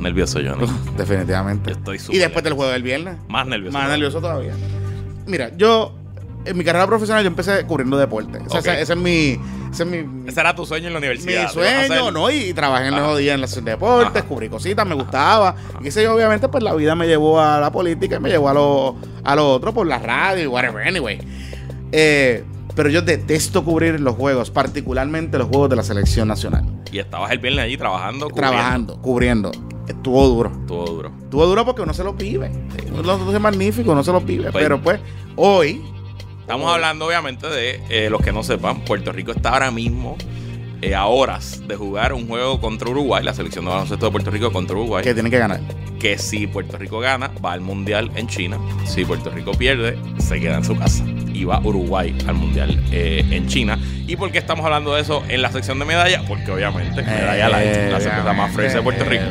nervioso, Johnny. Definitivamente. Yo estoy y súper después del juego del viernes. Más nervioso. Más nervioso todavía. Mira, yo en mi carrera profesional yo empecé cubriendo deporte. O sea, Ok. ese, ese es mi, ese es mi, Ese era tu sueño en la mi universidad. ¿Lo sueño? ¿no? Y trabajé en los días en la sección de deportes, Ajá. cubrí cositas, me gustaba. Y qué sé yo, obviamente, pues la vida me llevó a la política y me llevó a lo, a lo otro por la radio y whatever, anyway. Eh, pero yo detesto cubrir los juegos, particularmente los juegos de la selección nacional. Y estabas el viernes allí trabajando. cubriendo. Trabajando, cubriendo. Estuvo duro. Estuvo duro. Estuvo duro porque uno se lo vive. Uno es magnífico, uno se lo vive. Pues- pero pues, hoy. Estamos hoy- hablando, obviamente, de eh, los que no sepan. Puerto Rico está ahora mismo eh, a horas de jugar un juego contra Uruguay, la selección de baloncesto de Puerto Rico contra Uruguay. Que tiene que ganar. que si Puerto Rico gana, va al Mundial en China. Si Puerto Rico pierde, se queda en su casa. Y va Uruguay al Mundial eh, en China. ¿Y por qué estamos hablando de eso en la sección de medalla? Porque obviamente Medalla Light, la cerveza más fresca de Puerto Rico,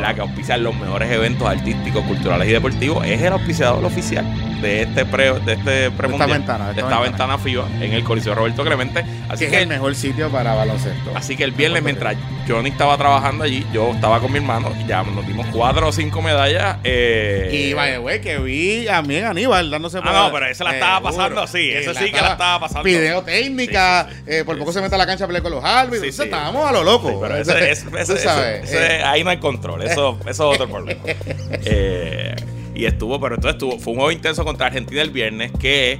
la que auspicia los mejores eventos artísticos, culturales y deportivos, es el auspiciador oficial de este pre, de este premundial, ventana, de esta esta ventana. ventana FIBA en el Coliseo Roberto Clemente. Así que es el mejor sitio para baloncesto. Así que el viernes, mientras Johnny estaba trabajando allí, yo estaba con mi hermano, y ya nos dimos cuatro o cinco medallas. eh, Y vaya, güey, que vi también a Aníbal dándose Ah, no, pero ese la estaba pasando así, ese sí que la estaba pasando. Video técnica, Sí, sí, eh, por poco se mete a la cancha a pelear con los árbitros. Sí, Entonces, sí. estábamos a lo loco. Pero ese- ese- ese- sabes, eh, ahí no hay control, eso, eso es otro problema. Eh, y estuvo, pero entonces estuvo, fue un juego intenso contra Argentina el viernes que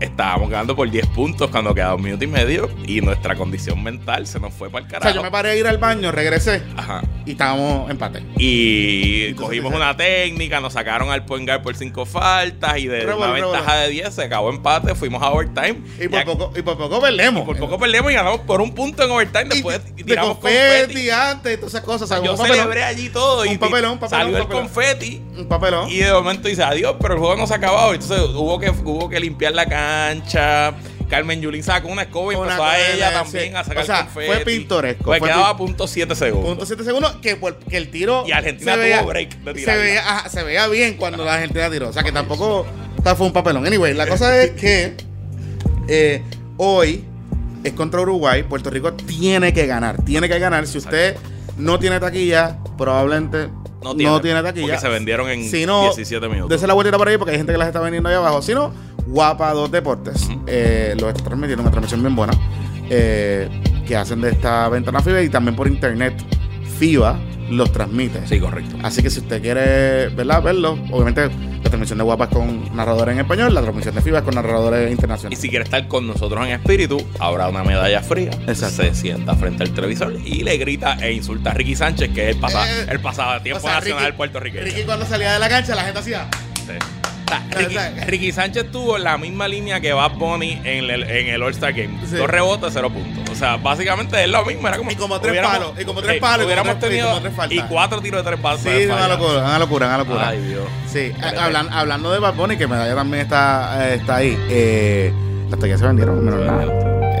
estábamos ganando por 10 puntos cuando quedaba un minuto y medio y nuestra condición mental se nos fue para el o sea, carajo. yo me paré a ir al baño, regresé Ajá. y estábamos empate. Y Entonces, cogimos una técnica, nos sacaron al point guard por cinco faltas y de Revolú, una ventaja de 10 se acabó empate, fuimos a overtime. Y por, Ya- poco, y por poco perdemos. y por poco perdemos y ganamos por un punto en overtime. Y Después de tiramos confeti confeti. antes, todas esas cosas. ¿sabes? Yo Un papelón, celebré allí todo y Un papelón, un papelón, salió el papelón. confeti. Un papelón. Y de momento dice adiós, pero el juego no se ha acabado. Entonces hubo que, hubo que limpiar la cancha. Carmen Yulín sacó una escoba y Una empezó a ella también a sacar O sea, confeti. fue pintoresco, Pues fue quedaba pin- a punto 7 segundos. Punto 7 segundos que, el tiro Y Argentina se tuvo veía, break de se tirarla. veía, ajá, se veía bien cuando la Argentina tiró. O sea que tampoco o sea, fue un papelón. Anyway, la cosa es que eh, hoy es contra Uruguay. Puerto Rico tiene que ganar. Tiene que ganar. Si usted no tiene taquilla, probablemente No no tiene, tiene, taquilla. porque se vendieron en Si no, 17 minutos. Dese la vueltita por ahí porque hay gente que las está vendiendo ahí abajo. Si no, Guapa Dos Deportes. Ujú. eh, los está transmitiendo una transmisión bien buena. eh, que hacen de esta ventana FIBA y también por internet. FIBA los transmite. Sí, correcto. Así que si usted quiere ¿verdad? verlo, obviamente la transmisión de Guapa es con narradores en español, la transmisión de FIBA es con narradores Y internacionales. si quiere estar con nosotros en espíritu, habrá una medalla fría. Exacto. Se sienta frente al televisor y le grita e insulta a Ricky Sánchez, que es el, pasa, Eh, el pasatiempo o sea, nacional Ricky- puertorriqueño. Ricky cuando salía de la cancha, la gente hacía. Sí. Sea, Ricky, Sánchez tuvo la misma línea que Bad Bunny en el, en el All-Star Game. Sí. Dos rebotes, cero puntos. O sea, básicamente es lo mismo. Era como, Y como tres palos, y como tres sí, palos, y hubiéramos tres- y tenido como tres faltas. y cuatro tiros de tres palos. Sí, una locura, una locura, una locura. Ay, Dios. Sí, hablan- hablando de Bad Bunny, que Medalla también está, eh, está ahí. Eh, las taquillas se vendieron, menos nada.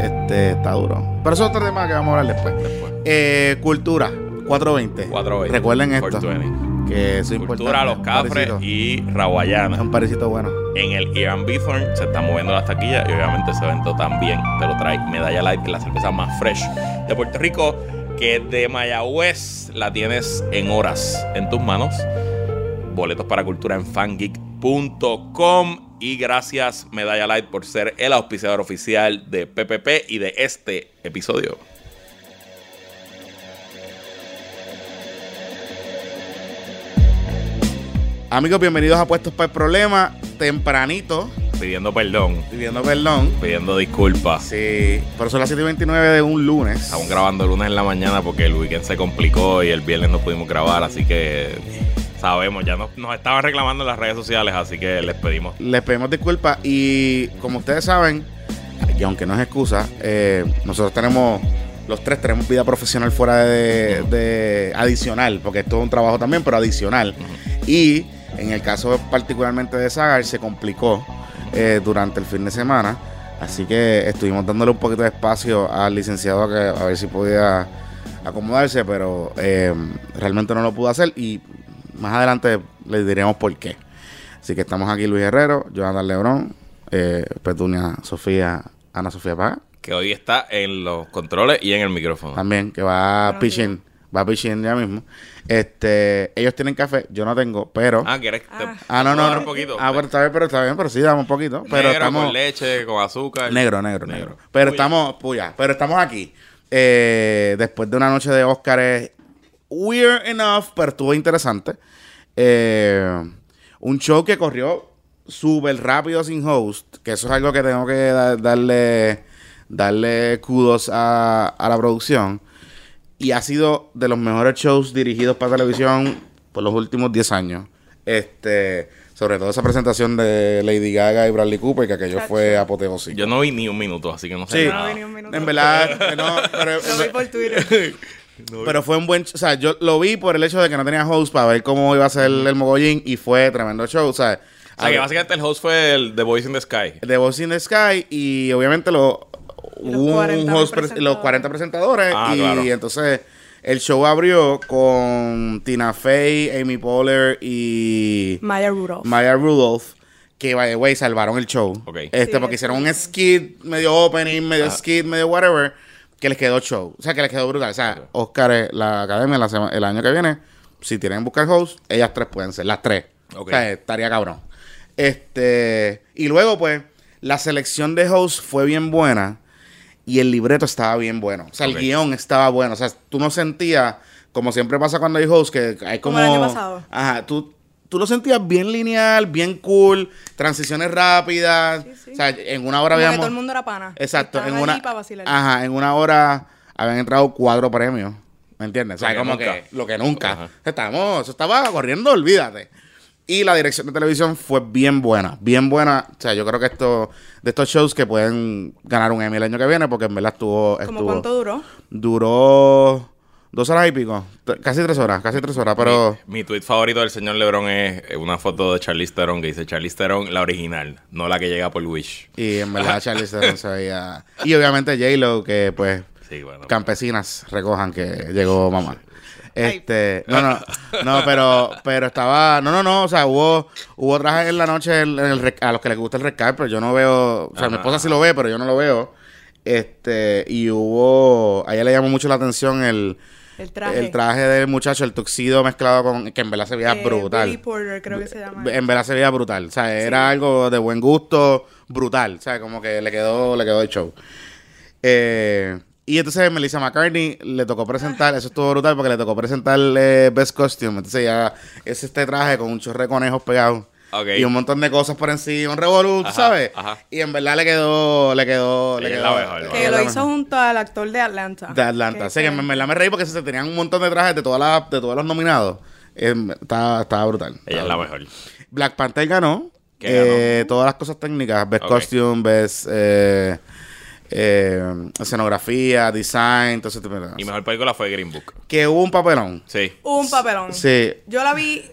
Este, está duro. Pero eso es otro tema que vamos a hablar después. Después. Eh, cultura, 420. 420. Recuerden esto. 420. Que eso es Cultura. Los Cafres parecito. y Es Raguayana. un parecito bueno. En el Ian Bithorn se están moviendo las taquillas y obviamente ese evento también te lo trae Medalla Light, que es la cerveza más fresh de Puerto Rico, que de Mayagüez la tienes en horas en tus manos. Boletos para cultura en fangeek.com y gracias Medalla Light por ser el auspiciador oficial de PPP y de este episodio. Amigos, bienvenidos a Puestos para el Problema. Tempranito, Pidiendo perdón, pidiendo perdón. pidiendo disculpas. Sí, por eso las 7 y 29 de un lunes. Estamos grabando el lunes en la mañana porque el weekend se complicó y el viernes no pudimos grabar, así que sabemos, ya nos, nos estaban reclamando en las redes sociales, así que les pedimos. Les pedimos disculpas y como ustedes saben, y aunque no es excusa, eh, nosotros tenemos, los tres tenemos vida profesional fuera de, de- adicional, porque esto es un trabajo también, pero adicional. Y en el caso particularmente de Sagar se complicó eh, durante el fin de semana, así que estuvimos dándole un poquito de espacio al licenciado a, que, a ver si podía acomodarse, pero eh, realmente no lo pudo hacer y más adelante les diremos por qué. Así que estamos aquí Luis Herrero, Jonathan Lebrón, eh, Petunia Sofía, Ana Sofía Paga, Que hoy está en los controles y en el micrófono. también, que va pitching, Va a pichín ya mismo. Este, ellos tienen café, yo no tengo, pero. Ah, ¿quieres? te- Ah. Ah, no, no. dar un poquito? Ah, pero está bien, pero está bien, pero sí, damos un poquito. Pero Negro, estamos. con leche, con azúcar. Negro, negro, negro. Pero estamos, puya, pero estamos aquí. eh, después de una noche de Oscars, weird enough, pero estuvo interesante. Eh, un show que corrió súper rápido sin host, que eso es algo que tengo que da- darle, darle kudos a, a la producción. Y ha sido de los mejores shows dirigidos para televisión por los últimos 10 años. Este, sobre todo esa presentación de Lady Gaga y Bradley Cooper, que aquello fue apoteósico. Yo no vi ni un minuto, así que no sé Sí, Yo no nada. vi ni un minuto. en verdad, no, pero, Lo vi por Twitter. pero fue un buen, o sea, yo lo vi por el hecho de que no tenía host para ver cómo iba a ser el mogollín y fue tremendo show, o sea, O sea, que básicamente el host fue el The Voice in the Sky. The Voice in the Sky y obviamente lo, hubo un 40 host, presentadores. los 40 presentadores Ah, y claro. entonces el show abrió con Tina Fey, Amy Poehler y Maya Rudolph. Maya Rudolph, que by the way salvaron el show. Este, Sí, porque hicieron un skit, medio opening, medio Ah. skit, medio whatever, que les quedó show. O sea, que les quedó brutal. O sea, Oscar, eh, la academia la sema- el año que viene, si tienen que buscar host, ellas tres pueden ser, las tres. O sea, estaría cabrón. Este, y luego, pues, la selección de host fue bien buena y el libreto estaba bien bueno. O sea, el guion estaba bueno. O sea, tú no sentías, como siempre pasa cuando hay host, que hay como. Como el año pasado. Ajá, tú, tú lo sentías bien lineal, bien cool, transiciones rápidas. Sí, sí. O sea, en una hora Como que habíamos. todo el mundo era pana. Exacto, Estaban en una. Ajá, en una hora habían entrado cuatro premios. ¿Me entiendes? O sea, Lo que como nunca. que lo que nunca. Ajá. Estábamos, eso estaba corriendo, olvídate. Y la dirección de televisión fue bien buena, bien buena. O sea, yo creo que esto, de estos shows que pueden ganar un Emmy el año que viene, porque en verdad estuvo. ¿Como estuvo cuánto duró? Duró dos horas y pico, casi tres horas, casi tres horas, pero. Mi, mi tweet favorito del señor LeBron es una foto de Charlize Theron que dice Charlize Theron, la original, no la que llega por Wish. Y en verdad Charlie Theron se veía. Y obviamente J-Lo, que pues Sí, bueno. campesinas recojan que llegó mamá. Este, no, no, no, pero, pero estaba, no, no, no, o sea, hubo, hubo trajes en la noche en el rec- a los que les gusta el rescate, pero yo no veo, o sea, mi esposa sí lo ve, pero yo no lo veo. Este, y hubo, a ella le llamó mucho la atención el, El traje. el traje del muchacho, el tuxido mezclado con, que en verdad se veía Eh, brutal. Billy Porter, creo que se llama. En verdad se veía brutal. O sea, era algo de buen gusto, brutal. O sea, como que le quedó, le quedó el show. Eh, y entonces Melissa McCartney le tocó presentar, eso estuvo brutal porque le tocó presentar eh, Best Costume. Entonces ya es este traje con un chorre de conejos pegados. Y un montón de cosas por encima, un revolú, Ajá, ¿sabes? ajá. Y en verdad le quedó, le quedó, le quedó. la mejor, que lo hizo junto al actor de Atlanta. De Atlanta. Que Así que en verdad me reí porque se tenían un montón de trajes de todas las, de todos los nominados. Eh, estaba, estaba brutal. Ella es la mejor. Black Panther ganó. ¿Qué eh, Todas las cosas técnicas. Best costume, best eh, eh, escenografía, design, todo ese tipo de cosas. Y mejor película fue Green Book. Que hubo un papelón. Sí. Un papelón. Sí. Yo la vi.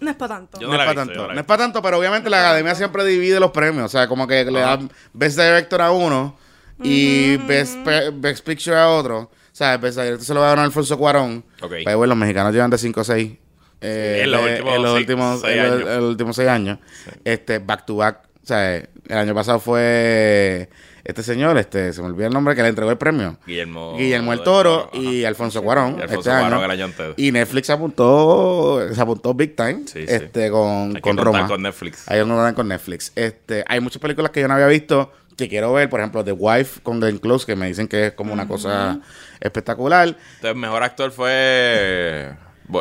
No es para tanto. Yo No, no la es para tanto. no es para tanto, pero obviamente la academia siempre divide los premios. O sea, como que le dan Best Director a uno y best, best Picture a otro. O sea, Best Director se lo va a ganar Alfonso Cuarón. Ok. Pero bueno, los mexicanos llevan de 5 a 6. Eh, en los últimos en los seis- últimos seis en los- años. en los últimos seis años. Este, back to back. O sea, el año pasado fue este señor, este, se me olvidó el nombre, que le entregó el premio. Guillermo, Guillermo el Toro ajá. y Alfonso Cuarón Y Alfonso este Cuarón año. el año. Y Netflix apuntó, se apuntó big time Sí, sí. este con, Hay con Roma. con Netflix. Hay uno con Netflix. Este, hay muchas películas que yo no había visto que quiero ver, por ejemplo, The Wife con Glenn Close, que me dicen que es como una cosa espectacular. Entonces, mejor actor fue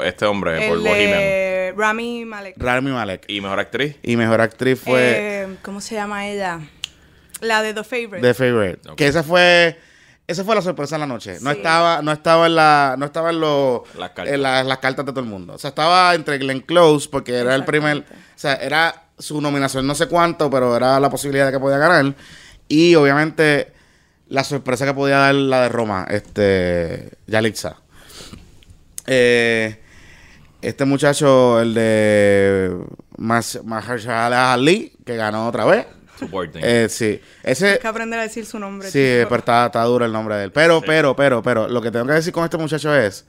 este hombre por El Bohemian. de Rami Malek. Rami Malek. Y mejor actriz. Y mejor actriz fue Eh, ¿Cómo se llama ella? La de The Favorite. The Favorite. Que esa fue esa fue la sorpresa en la noche. No Sí. estaba no estaba en la no estaba en los Las cartas. en la- las cartas de todo el mundo. O sea, estaba entre Glenn Close porque era el primer, o sea, era su nominación no sé cuánto, pero era la posibilidad de que podía ganar y obviamente la sorpresa que podía dar la de Roma, este Yalitza. Eh, este muchacho, el de Mas- Mahershala Ali, que ganó otra vez. Supporting. Eh, sí, ese Hay que aprender a decir su nombre. Sí, chico. pero está, está duro el nombre de él. Pero, pero, pero, pero, lo que tengo que decir con este muchacho es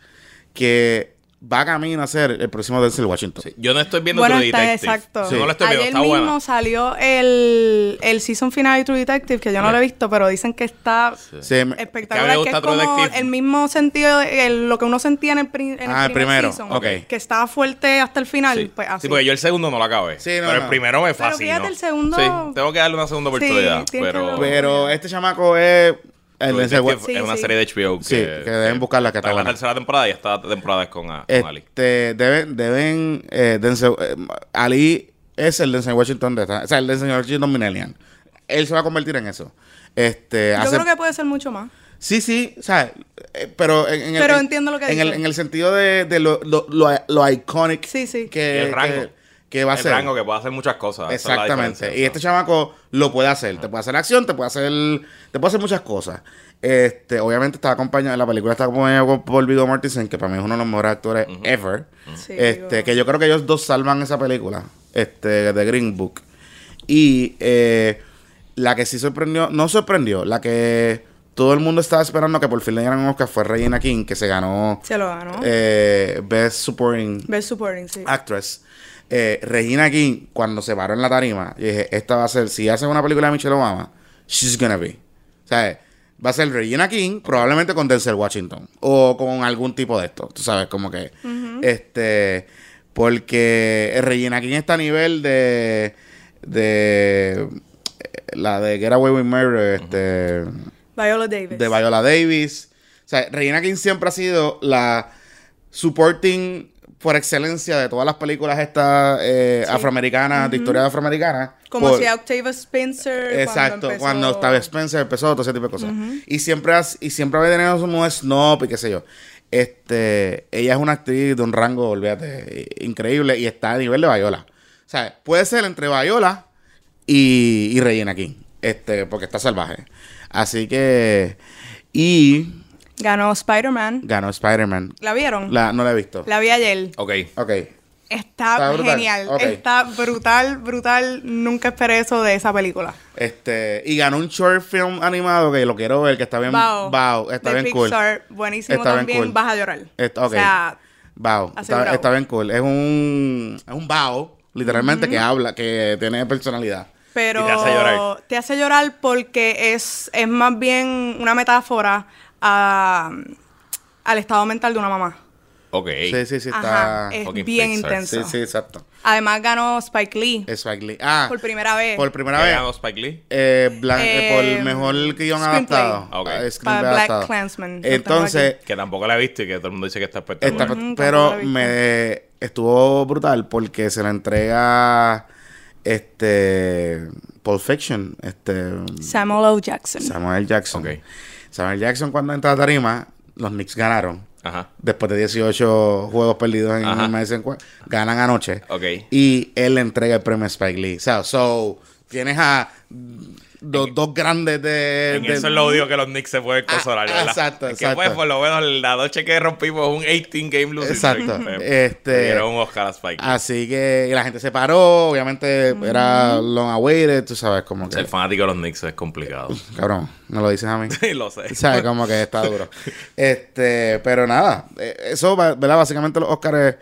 que va camino a ser el próximo Denzel Washington. Sí, Yo no estoy viendo Bueno, True está Detective. exacto. No lo estoy viendo, Ayer está mismo buena. salió el, el season final de True Detective, que yo no lo he visto, pero dicen que está Sí, espectacular. Que, es True como Detective. el mismo sentido, de- el- lo que uno sentía en el, pri- en Ah, el primer primero, season, ok. que estaba fuerte hasta el final. Sí. Pues así. Sí, porque yo el segundo no lo acabé. Sí, no, pero no. el primero me Pero fascinó. fíjate, el segundo- Sí, tengo que darle una segunda Sí, oportunidad. pero Pero este chamaco es el Washington. Sí, es una sí. serie de HBO que, Sí, que deben buscarla, que está la tercera temporada y esta temporada es con, a- con Ali. Este, deben, deben, eh, Denzel- eh, Ali es el Denzel Washington de esta, o sea, el Denzel Washington millennial. Él se va a convertir en eso. Este, Yo hace- creo que puede ser mucho más. Sí, sí, o sea, eh, pero en, en el, Pero en- entiendo lo que en el, en el sentido de, de lo, lo, lo, lo iconic Sí, sí. que, el rango. que, que va a el ser. rango que puede hacer muchas cosas. es Exactamente. Y este chamaco lo puede hacer. Te puede hacer acción, te puede hacer, te puede hacer muchas cosas. Este, obviamente está acompañado, la película está acompañada por- Viggo Mortensen, que para mí es uno de los mejores actores ever. Sí, este, digo- que yo creo que ellos dos salvan esa película, este, de Green Book. Y eh, la que sí sorprendió, no sorprendió, la que todo el mundo estaba esperando que por fin le dieran un Oscar fue Regina King, que se ganó Se lo ganó. eh, Best Supporting Best Supporting, sí. Actress. Eh, Regina King, cuando se paró en la tarima, yo dije, esta va a ser, si hace una película de Michelle Obama, she's gonna be. O sea, va a ser Regina King, probablemente con Denzel Washington. O con algún tipo de esto. Tú sabes, como que. Este. Porque Regina King está a nivel de. De. La de Get Away with Murder. Este Viola Davis. de Viola Davis. O sea, Regina King siempre ha sido la supporting por excelencia de todas las películas estas eh, Sí. afroamericanas, de historia afroamericana. Como Por- si Octavia Spencer. Exacto, cuando Octavia Spencer empezó, todo ese tipo de cosas. Y siempre has- y siempre había tenido un snob y qué sé yo. Este, ella es una actriz de un rango, olvídate, increíble y está a nivel de Viola. O sea, puede ser entre Viola y, y Regina King, este, porque está salvaje. Así que, y Ganó Spider-Man. ganó Spider-Man. ¿La vieron? La, no la he visto. La vi ayer. Ok. Ok. Está, Está brutal. genial. Está brutal, brutal. Nunca esperé eso de esa película. Este, y ganó un short film animado que lo quiero ver, que está bien, Bao. wow, está de bien cool. Pixar. Buenísimo Está bien también. cool. Vas a llorar. Está- ok. O sea, Wow, está, bien cool. Es un, es un bao, literalmente, que habla, que tiene personalidad. pero Y te hace llorar. te hace llorar porque es, es más bien una metáfora a- al estado mental de una mamá. Ok. Sí, sí, sí, está. Ajá, es fucking bien Pixar. intenso. Sí, sí, exacto. Además ganó Spike Lee Es Spike Lee. Ah, por primera vez. por primera ¿Qué vez. ganó Spike Lee? Eh, eh, por Eh, el mejor guion adaptado. Ah, ok. Para Black adaptado. Tengo Entonces, Que tampoco la he visto y que todo el mundo dice que está espectacular. Ujú, pero me estuvo brutal porque se la entrega este Pulp Fiction, este Samuel L. Jackson. Samuel Jackson. Ok. Samuel Jackson cuando entra a tarima, los Knicks ganaron. Ajá. Después de 18 juegos perdidos en el Madison ganan anoche. Ok. Y él le entrega el premio a Spike Lee. O sea, so, tienes a los dos grandes de... En de- eso es lo odio que los Knicks se pueden Ah, consolar, ¿verdad? exacto, Es que exacto. pues por lo menos la noche que rompimos un 18 game losing Exacto. streak, pues, Este- dieron un Oscar a Spike. Así que y la gente se paró, obviamente era long awaited, tú sabes, como que... Ser fanático de los Knicks es complicado. Cabrón, me lo dices a mí. Sí, lo sé. ¿Sabes? Como que está duro. Este, pero nada, eh, eso, ¿verdad? Básicamente los Oscars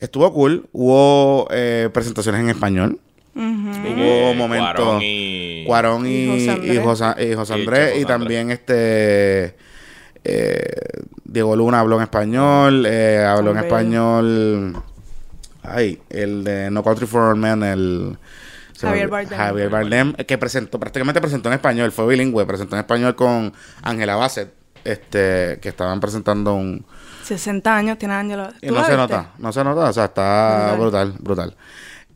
estuvo cool. Hubo eh, presentaciones en español. Hubo momentos. Cuarón y... Cuarón y, Y José Andrés. y José, también este. eh, Diego Luna habló en español. eh, habló en español. Ay, el de No Country for Old Men, el. Javier. Bardem. Javier Bardem, que presentó, prácticamente presentó en español, fue bilingüe, presentó en español con Ángela Bassett, este, que estaban presentando un, 60 años tiene Angela. y ¿Tú no se viste? nota, no se nota, o sea, está brutal, brutal.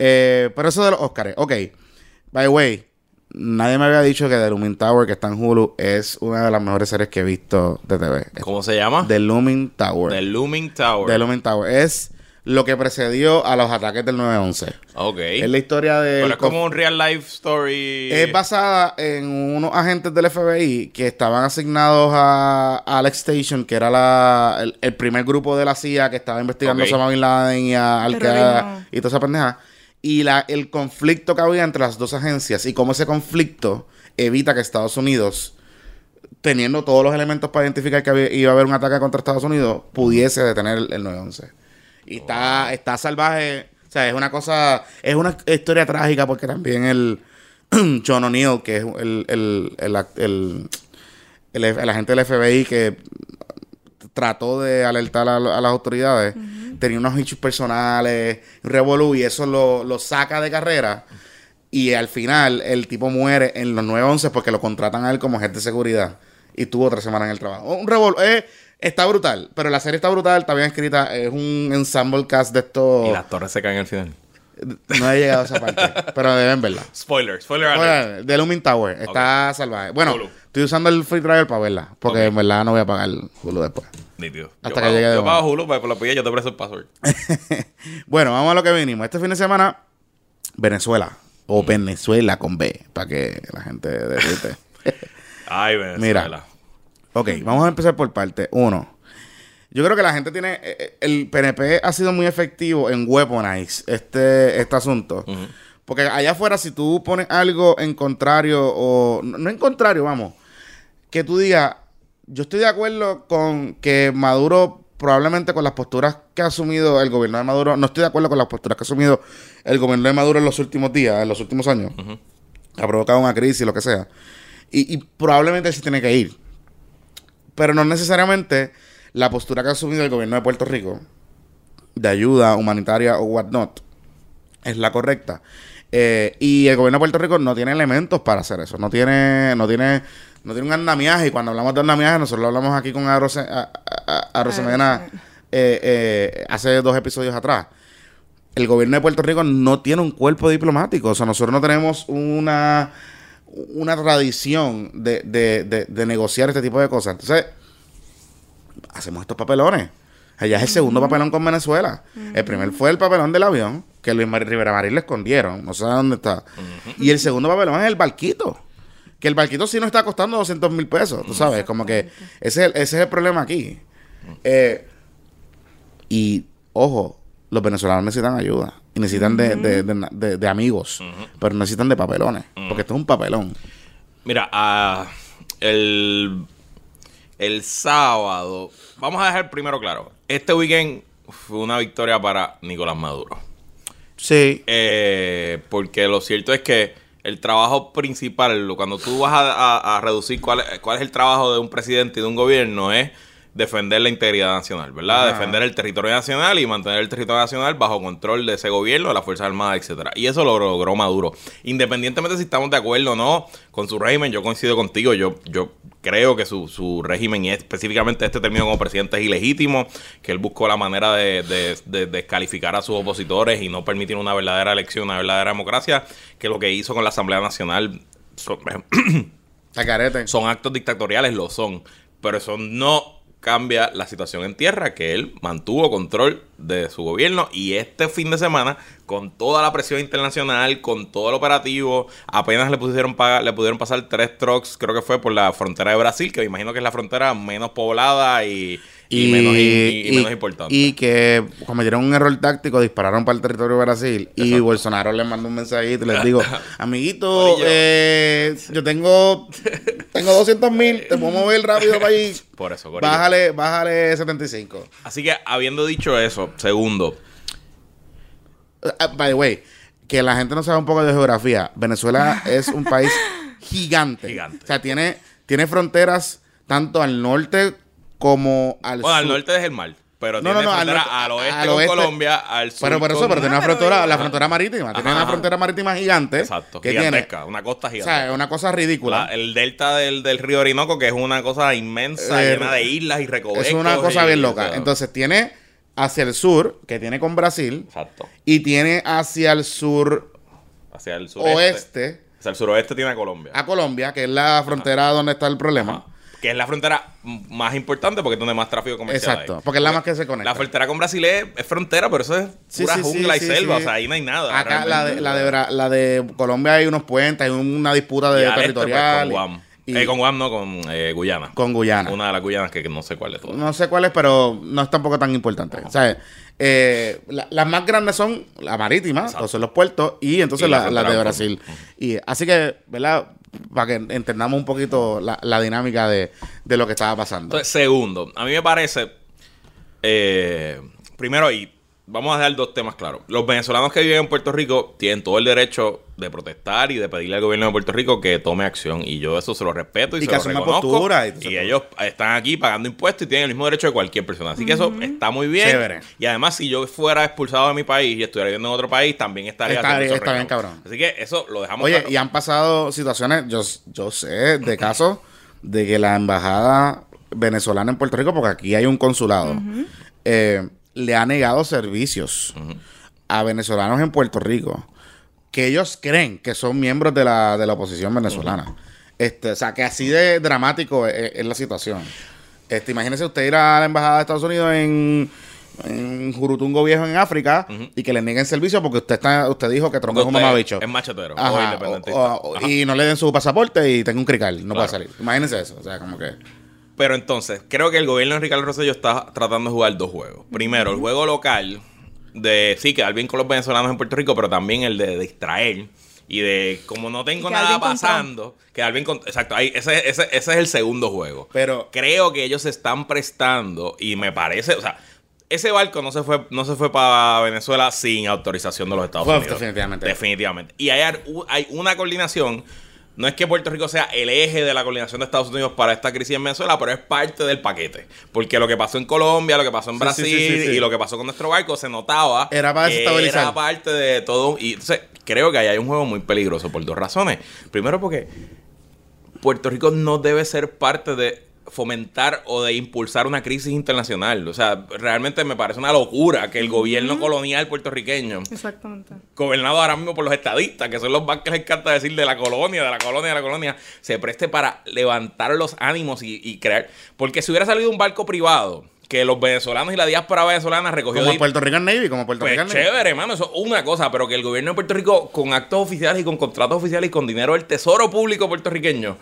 Eh, pero eso de los Oscars, ok. By the way, nadie me había dicho que The Looming Tower, que está en Hulu, es una de las mejores series que he visto de TV. ¿Cómo se llama? The Looming Tower. The Looming Tower. The Looming Tower. Es lo que precedió a los ataques del 9-11. Ok. Es la historia de... Pero es como un real life story. Es basada en unos agentes del FBI que estaban asignados a, Alex Station, que era la, el, el primer grupo de la CIA que estaba investigando a Osama Bin Laden y a Al Qaeda Terrorismo. y toda esa pendeja. Y la, el conflicto que había entre las dos agencias y cómo ese conflicto evita que Estados Unidos teniendo todos los elementos para identificar que había- iba a haber un ataque contra Estados Unidos, pudiese detener el, el 9-11. Y está, está salvaje. O sea, es una cosa, es una historia trágica porque también el John O'Neill, que es el, el- el- el agente del FBI que trató de alertar a, a las autoridades, tenía unos hechos personales, revolú, y eso lo, lo saca de carrera. Y al final el tipo muere en los 911 porque lo contratan a él como agente de seguridad. Y tuvo tres semanas en el trabajo. Un revolú. eh, está brutal, pero la serie está brutal, está bien escrita. Es un ensemble cast de esto. Y las torres se caen al final. No he llegado a esa parte, pero deben verla. Spoiler, spoiler alert. Oye, de Lumin Tower, está salvaje. Bueno, Hulu. Estoy usando el free trial para verla, porque en verdad no voy a pagar Hulu después. Nítido. Hasta yo que pago, llegue de Yo pago Hulu, pues por lo pillé, yo te presto el password. Bueno, vamos a lo que vinimos. Este fin de semana, Venezuela. O Venezuela con B, para que la gente derrite. Ay, Venezuela. Mira. ok, vamos a empezar por parte. Uno. Yo creo que la gente tiene. eh, eh, El PNP ha sido muy efectivo en weaponize este, este asunto. Porque allá afuera, si tú pones algo en contrario, o. No en contrario, vamos. Que tú digas. Yo estoy de acuerdo con que Maduro, probablemente con las posturas que ha asumido el gobierno de Maduro, no estoy de acuerdo con las posturas que ha asumido el gobierno de Maduro en los últimos días, en los últimos años. Ha provocado una crisis, lo que sea. Y, y probablemente se tiene que ir. Pero no necesariamente la postura que ha asumido el gobierno de Puerto Rico de ayuda humanitaria o whatnot es la correcta. Eh, y el gobierno de Puerto Rico no tiene elementos para hacer eso. No tiene, no tiene, no tiene un andamiaje. Y cuando hablamos de andamiaje, nosotros lo hablamos aquí con Arose, a, a- eh, eh, hace dos episodios atrás. El gobierno de Puerto Rico no tiene un cuerpo diplomático. O sea, nosotros no tenemos una, una tradición de, de- de- de negociar este tipo de cosas. Entonces, hacemos estos papelones. Allá es el segundo papelón con Venezuela. El primer fue el papelón del avión, que Luis Mar Rivera Marín le escondieron. No sé dónde está. Y el segundo papelón es el barquito. Que el barquito sí no está costando 200 mil pesos. Tú sabes, como que ese es el, ese es el problema aquí. Eh, y, ojo, los venezolanos necesitan ayuda. Y necesitan de, de- de- de- de amigos. Pero necesitan de papelones. Porque esto es un papelón. Mira, ah, el, el sábado, vamos a dejar primero claro, este weekend fue una victoria para Nicolás Maduro. Sí. Eh, porque lo cierto es que el trabajo principal, cuando tú vas a, a- a reducir cuál, cuál es el trabajo de un presidente y de un gobierno, es defender la integridad nacional, ¿verdad? Ajá. Defender el territorio nacional y mantener el territorio nacional bajo control de ese gobierno, de las Fuerzas Armadas, etcétera. Y eso lo logró Maduro. Independientemente si estamos de acuerdo o no con su régimen, yo coincido contigo, yo, yo creo que su, su régimen y específicamente este término como presidente es ilegítimo, que él buscó la manera de, de- de descalificar a sus opositores y no permitir una verdadera elección, una verdadera democracia, que lo que hizo con la Asamblea Nacional son actos dictatoriales, lo son, pero eso no cambia la situación en tierra, que él mantuvo control de su gobierno y este fin de semana, con toda la presión internacional, con todo el operativo, apenas le pusieron pagar, le pudieron pasar tres trucks, creo que fue por la frontera de Brasil, que me imagino que es la frontera menos poblada y, y menos, y- y menos importante. y que cometieron un error táctico, dispararon para el territorio de Brasil y. Bolsonaro les mandó un mensajito y les digo, amiguito, eh, yo tengo, tengo 200 mil, te puedo mover rápido para allí. por eso. Bájale, bájale 75. Así que habiendo dicho eso, segundo, Ah, by the way, que la gente no sabe un poco de geografía. Venezuela es un país gigante. Gigante. O sea, tiene, tiene fronteras tanto al norte como al bueno, al sur. norte es el mar. Pero No, tiene no, no, al frontera norte- al oeste al con. Colombia, al sur Pero por eso, pero tiene una Ah, pero frontera, la frontera marítima. Tiene una frontera marítima gigante. Exacto, Que tiene. gigantesca, una costa O gigante. sea, es una cosa ridícula. La- el delta del, del río Orinoco, que es una cosa inmensa, Eh, llena de islas y recovecos. es una cosa y- bien loca. o sea, Entonces tiene hacia el sur, que tiene con Brasil, Exacto. y tiene hacia el sur Hacia el sureste. oeste Hacia el suroeste tiene a Colombia. a Colombia, que es la frontera donde está el problema. Ajá. Que es la frontera más importante porque es donde más tráfico comercial Exacto, hay. porque es la más que se conecta. La frontera con Brasil es, es frontera, pero eso es pura sí, sí, jungla y selva. O sea, ahí no hay nada. Acá la de, la, de, Bra- la de Colombia hay unos puentes, hay una disputa Y de este, pues, territorial. con Guam. y- Eh, con Guam, no, con eh, Guyana. con Guyana. Una de las Guyanas que, que no sé cuál es todas. No sé cuáles, pero no es tampoco tan importante. O sea, eh, la- las más grandes son la marítima, Exacto. entonces los puertos, y entonces Y la de con- Brasil. Y así que, ¿verdad? Para que entendamos un poquito la, la dinámica de, de lo que estaba pasando. Entonces, segundo, a mí me parece, eh, primero ahí, vamos a dar dos temas claros. Los venezolanos que viven en Puerto Rico tienen todo el derecho de protestar y de pedirle al gobierno de Puerto Rico que tome acción. Y yo eso se lo respeto y, Y se que lo reconozco. postura y y ellos están aquí pagando impuestos y tienen el mismo derecho de cualquier persona. Así que eso está muy bien. Chévere. Y además, si yo fuera expulsado de mi país y estuviera viviendo en otro país, también estaría Está- está bien, cabrón. Así que eso lo dejamos Oye, claro. y han pasado situaciones, yo, yo sé de casos de que la embajada venezolana en Puerto Rico, porque aquí hay un consulado, eh, le ha negado servicios a venezolanos en Puerto Rico que ellos creen que son miembros de la, de la oposición venezolana. Este, o sea, que así de dramático es, es la situación. Este, imagínese usted ir a la embajada de Estados Unidos en, en Jurutungo Viejo en África y que le nieguen servicio porque usted está, usted dijo que Trump es un mamabicho. Es machetero. o Ajá, independentista. o- o- Ajá. y no le den su pasaporte y tenga un crical, no Claro. puede salir. Imagínense eso, o sea, como que... Pero entonces, creo que el gobierno de Ricardo Rosselló está tratando de jugar dos juegos. Primero, el juego local de sí, quedar bien con los venezolanos en Puerto Rico, pero también el de distraer y de como no tengo nada pasando, quedar bien con... Exacto, ahí, ese, ese, ese es el segundo juego. Pero- creo que ellos se están prestando y me parece, o sea, ese barco no se fue, no se fue para Venezuela sin autorización de los Estados Unidos. definitivamente. Definitivamente. Y hay, hay una coordinación. No es que Puerto Rico sea el eje de la coordinación de Estados Unidos para esta crisis en Venezuela, pero es parte del paquete. Porque lo que pasó en Colombia, lo que pasó en Sí, Brasil sí, sí, y lo que pasó con nuestro barco se notaba Era para desestabilizar. Era parte de todo. Y entonces creo que ahí hay un juego muy peligroso por dos razones. Primero porque Puerto Rico no debe ser parte de fomentar o de impulsar una crisis internacional. O sea, realmente me parece una locura que el gobierno colonial puertorriqueño, Exactamente. gobernado ahora mismo por los estadistas, que son los más que les encanta decir de la colonia, de la colonia, de la colonia, se preste para levantar los ánimos y, y crear. Porque si hubiera salido un barco privado, que los venezolanos y la diáspora venezolana recogió Como de- Puerto Rican Navy, como Puerto pues Rican Navy. chévere, hermano, eso es una cosa, pero que el gobierno de Puerto Rico, con actos oficiales y con contratos oficiales y con dinero del tesoro público puertorriqueño,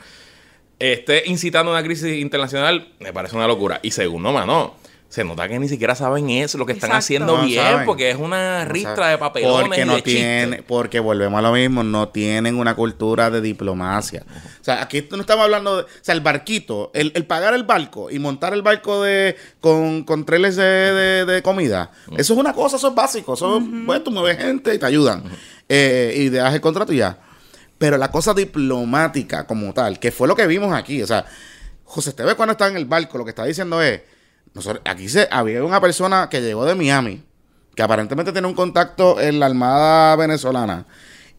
esté incitando una crisis internacional, me parece una locura. Y segundo, mano, se nota que ni siquiera saben eso, lo que están Exacto. haciendo No bien, saben. porque es una No ristra de papelones Porque y no de chistes. tiene, porque volvemos a lo mismo, no tienen una cultura de diplomacia. O sea, aquí no estamos hablando de, o sea, el barquito, el, el pagar el barco y montar el barco de con, con treles de, de- de comida, eso es una cosa, eso es básico, eso pues, tú mueves gente y te ayudan. Eh, y das el contrato y ya. Pero la cosa diplomática como tal, que fue lo que vimos aquí, o sea, José Esteves cuando está en el barco, lo que está diciendo es, nosotros, aquí se, había una persona que llegó de Miami, que aparentemente tiene un contacto en la Armada venezolana,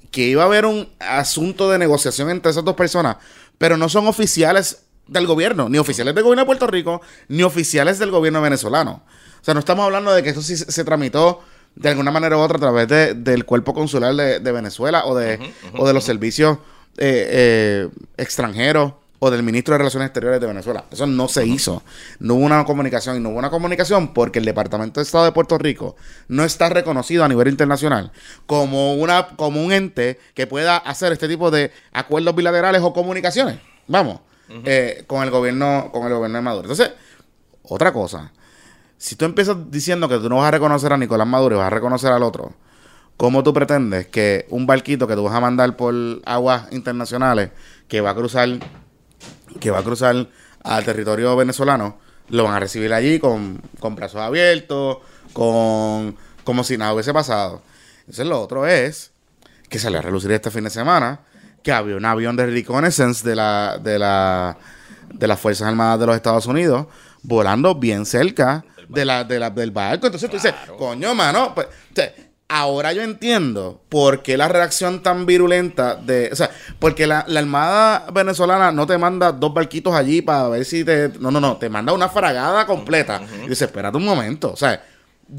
que iba a haber un asunto de negociación entre esas dos personas, pero no son oficiales del gobierno, ni oficiales del gobierno de Puerto Rico, ni oficiales del gobierno venezolano. O sea, no estamos hablando de que eso sí se, se tramitó de alguna manera u otra a través de- del cuerpo consular de, de Venezuela o de, o de los servicios eh, eh, extranjeros o del ministro de Relaciones Exteriores de Venezuela. Eso no se hizo. No hubo una comunicación y no hubo una comunicación porque el Departamento de Estado de Puerto Rico no está reconocido a nivel internacional como, una, como un ente que pueda hacer este tipo de acuerdos bilaterales o comunicaciones. Vamos, eh, con el gobierno, con el gobierno de Maduro. Entonces, otra cosa. Si tú empiezas diciendo que tú no vas a reconocer a Nicolás Maduro y vas a reconocer al otro, ¿cómo tú pretendes que un barquito que tú vas a mandar por aguas internacionales que va a cruzar que va a cruzar al territorio venezolano, lo van a recibir allí con, con brazos abiertos, con como si nada hubiese pasado. Entonces lo otro es que salió a relucir este fin de semana que había un avión de reconnaissance de la de la de las Fuerzas Armadas de los Estados Unidos volando bien cerca de la, de la- del barco. Entonces tú dices, coño, mano, pues, o sea, ahora yo entiendo por qué la reacción tan virulenta de, o sea, porque la, la Armada venezolana no te manda dos barquitos allí para ver si te, no, no, no, te manda una fragada completa. Y dices, espérate un momento, o sea,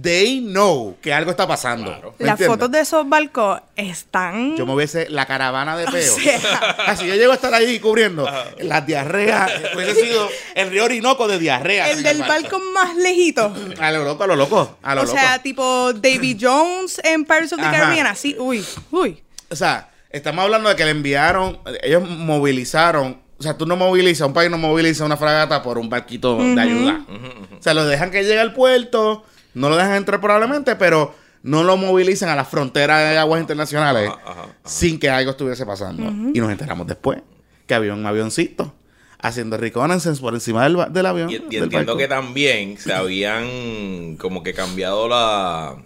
they know que algo está pasando. Claro. ¿me Las entiendes? fotos de esos barcos están. Yo me hubiese la caravana de peo. O sea. Así yo llego a estar ahí cubriendo las diarreas. Hubiese sido el río Orinoco de diarrea. el del barco más lejito. A lo loco, a lo loco. A lo O loco. sea, tipo Davy Jones en Pirates of the Ajá. Caribbean, así, uy, uy. O sea, estamos hablando de que le enviaron, ellos movilizaron. O sea, tú no movilizas, un país no moviliza una fragata por un barquito de ayuda. O sea, lo dejan que llegue al puerto, no lo dejan entrar probablemente, pero no lo movilizan a la frontera de aguas internacionales Ajá, ajá, ajá. sin que algo estuviese pasando. Y nos enteramos después que había un avioncito haciendo reconnaissance por encima del, del avión. Y, y del entiendo barco. que también se habían como que cambiado la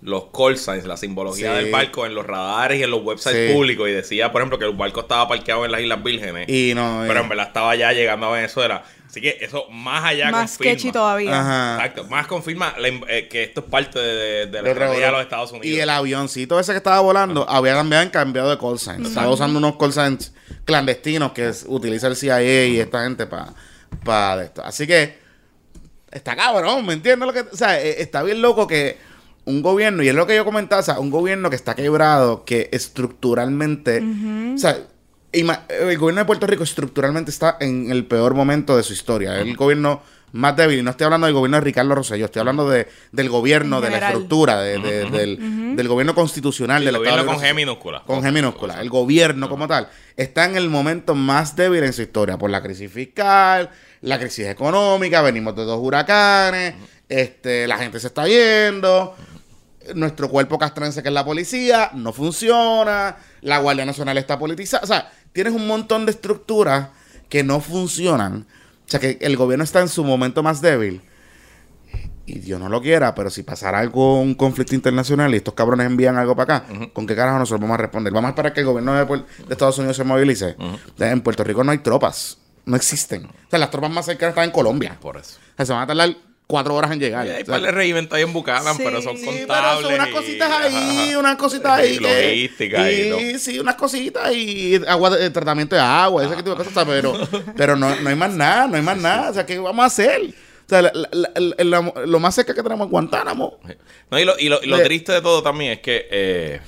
los call signs, la simbología Sí. del barco en los radares y en los websites Sí. públicos y decía, por ejemplo, que el barco estaba parqueado en las Islas Vírgenes, Y no. pero eh, en verdad estaba ya llegando a Venezuela. Así que eso más allá Más confirma. sketchy todavía. Ajá. Exacto, más confirma la eh, que esto es parte de, de- de la estrategia de los Estados Unidos. Y el avioncito ese que estaba volando había también cambiado de call signs. Estaba usando unos call signs clandestinos que es- utiliza el CIA y esta gente para esto. Así que está cabrón, ¿me entiendes lo que? O sea, eh, está bien loco que un gobierno, y es lo que yo comentaba, o sea, un gobierno que está quebrado, que estructuralmente, o sea, el gobierno de Puerto Rico estructuralmente está en el peor momento de su historia. Es el gobierno más débil. Y no estoy hablando del gobierno de Ricardo Rosselló, estoy hablando de, del gobierno, de la estructura, de- de- del, del gobierno constitucional el del gobierno Estado con G minúscula. con G minúscula. El gobierno como tal está en el momento más débil en su historia por la crisis fiscal, la crisis económica, venimos de dos huracanes, este, la gente se está yendo, nuestro cuerpo castrense que es la policía no funciona, la Guardia Nacional está politizada, o sea, tienes un montón de estructuras que no funcionan, o sea que el gobierno está en su momento más débil. Y Dios no lo quiera, pero si pasara algo, un conflicto internacional y estos cabrones envían algo para acá, ¿con qué carajo nosotros vamos a responder? Vamos a esperar que el gobierno de, Estados Unidos se movilice. En Puerto Rico no hay tropas, no existen. O sea, las tropas más cercanas están en Colombia. Por eso. O sea, se van a tardar cuatro horas en llegar. Y hay par de regimientos ahí en Buchanan, Sí. pero son Sí, Sí, pero contables. son unas y- cositas ahí, ajá. unas cositas ahí. Y que- logística y y, sí, unas cositas y agua de, tratamiento de agua, ese tipo de cosas, pero, pero no, no hay más nada, no hay más nada. O sea, ¿qué vamos a hacer? O sea, la- la- la- la- lo más cerca que tenemos es Guantánamo. No, y lo, y lo, y lo De- triste de todo también es que eh,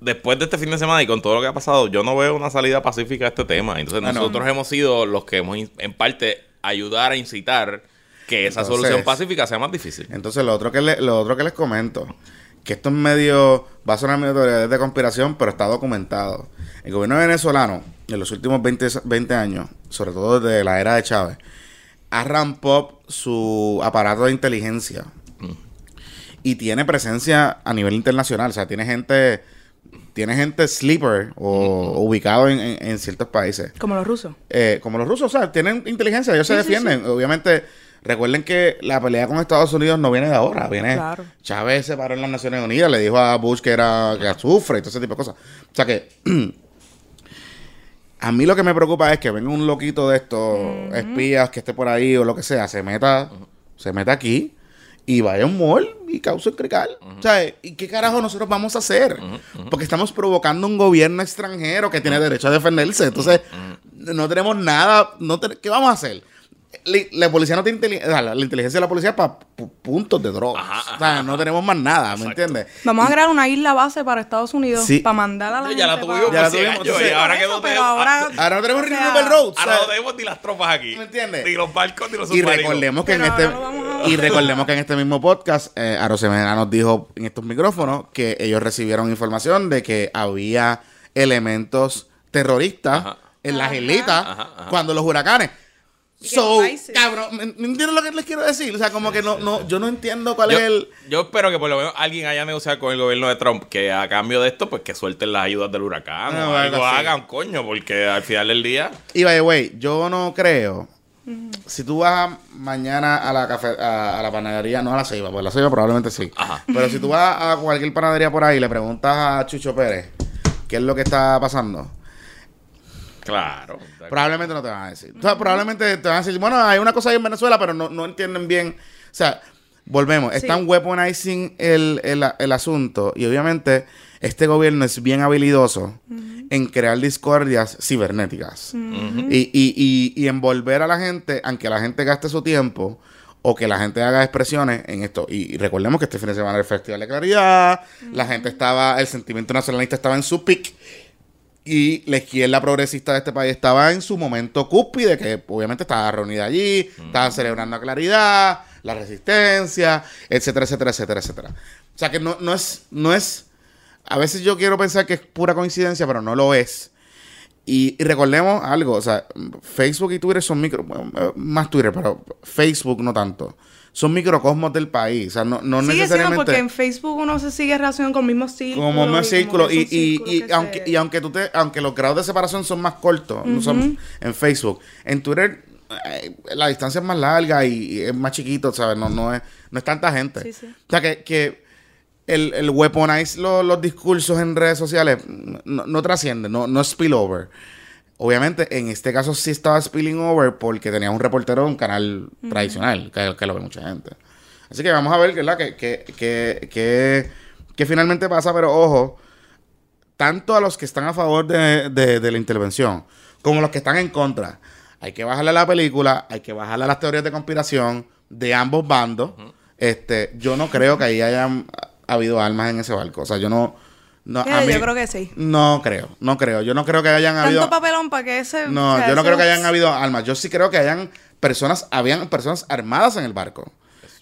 después de este fin de semana y con todo lo que ha pasado, yo no veo una salida pacífica a este tema. Entonces Ah, no. nosotros hemos sido los que hemos en parte ayudar a incitar que esa Entonces- solución pacífica sea más difícil. Entonces, lo otro que, le- lo otro que les comento, que esto es medio, va a sonar medio teoría de conspiración, pero está documentado. El gobierno venezolano, en los últimos 20, 20 años, sobre todo desde la era de Chávez, ha rampado su aparato de inteligencia y tiene presencia a nivel internacional. O sea, tiene gente, tiene gente sleeper o ubicado en, en- en ciertos países. Como los rusos. Eh, como los rusos, o sea, tienen inteligencia, ellos se Sí, sí, defienden. Obviamente, recuerden que la pelea con Estados Unidos no viene de ahora, viene Claro. Chávez se paró en las Naciones Unidas, le dijo a Bush que era que azufre y todo ese tipo de cosas. O sea que a mí lo que me preocupa es que venga un loquito de estos espías que esté por ahí o lo que sea, se meta, se meta aquí y vaya a un mall y cause un crical. O sea, ¿y qué carajo nosotros vamos a hacer? Porque estamos provocando un gobierno extranjero que tiene derecho a defenderse. Entonces, no tenemos nada. No te- ¿Qué vamos a hacer? La, policía no tiene inteligencia. la, la inteligencia de la policía para puntos de drogas. Ajá, o sea, no tenemos más nada, ¿me entiendes? Vamos a crear una isla base para Estados Unidos Sí. para mandar a la Ya la gente tuvimos Ya la por 100 tuvimos, y entonces- ahora que no tenemos- ahora- ah, Ahora no tenemos O sea, Road. o Ahora no tenemos ni las tropas aquí. ¿Me entiendes? Ni los barcos ni los Y submarinos. recordemos que en este y recordemos que en este mismo podcast eh, Arosemena nos dijo en estos micrófonos que ellos recibieron información de que había elementos terroristas Ajá. en las islitas cuando los huracanes. So, cabrón, ¿me, me entiendes lo que les quiero decir? O sea, como que no, no, yo no entiendo cuál Yo, es el. yo espero que por lo menos alguien haya negociado con el gobierno de Trump que a cambio de esto, pues que suelten las ayudas del huracán Ah, o algo así. hagan, coño, porque al final del día. Y by the way, yo no creo. Si tú vas mañana a la cafe, a, a la panadería, no a la ceiba, pues la ceiba probablemente sí. Ajá. Pero si tú vas a cualquier panadería por ahí y le preguntas a Chucho Pérez qué es lo que está pasando, Claro. probablemente no te van a decir. O sea, probablemente te van a decir, bueno, hay una cosa ahí en Venezuela, pero no, no entienden bien. O sea, volvemos, Sí. están weaponizing el, el, el asunto y obviamente este gobierno es bien habilidoso en crear discordias cibernéticas y, y, y, y envolver a la gente, aunque la gente gaste su tiempo o que la gente haga expresiones en esto. Y, y recordemos que este fin de semana era el Festival de Claridad, la gente estaba, el sentimiento nacionalista estaba en su pic y la izquierda progresista de este país estaba en su momento cúspide, que obviamente estaba reunida allí, estaban celebrando a claridad, la resistencia, etcétera, etcétera, etcétera, etcétera. O sea que no, no es, no es, a veces yo quiero pensar que es pura coincidencia, pero no lo es. Y, y recordemos algo, o sea, Facebook y Twitter son micro, eh, más Twitter, pero Facebook no tanto. Son microcosmos del país, o sea, no, no Sigue siendo necesariamente porque en Facebook uno se sigue relacionando con mismos círculos. como más y círculo que y, y, círculos y que aunque se- y aunque tú te aunque los grados de separación son más cortos no son en Facebook en Twitter eh, la distancia es más larga y, y es más chiquito sabes no no es no es tanta gente Sí, sí. o sea que, que el, el weaponize lo- los discursos en redes sociales no, no trasciende no no es spillover Obviamente, en este caso sí estaba spilling over porque tenía un reportero de un canal tradicional, que, que lo ve mucha gente. Así que vamos a ver, ¿verdad? Que, que, que, que, finalmente pasa, pero ojo, tanto a los que están a favor de, de- de la intervención como a los que están en contra. Hay que bajarle a la película, hay que bajarle a las teorías de conspiración de ambos bandos. Este, yo no creo que ahí hayan habido armas en ese barco. O sea, yo no. No a mí- yo creo que sí. No creo, no creo. Yo no creo que hayan habido. Tanto papelón para que ese... No, o sea, yo no eso- creo que hayan habido armas. Yo sí creo que hayan personas, habían personas armadas en el barco.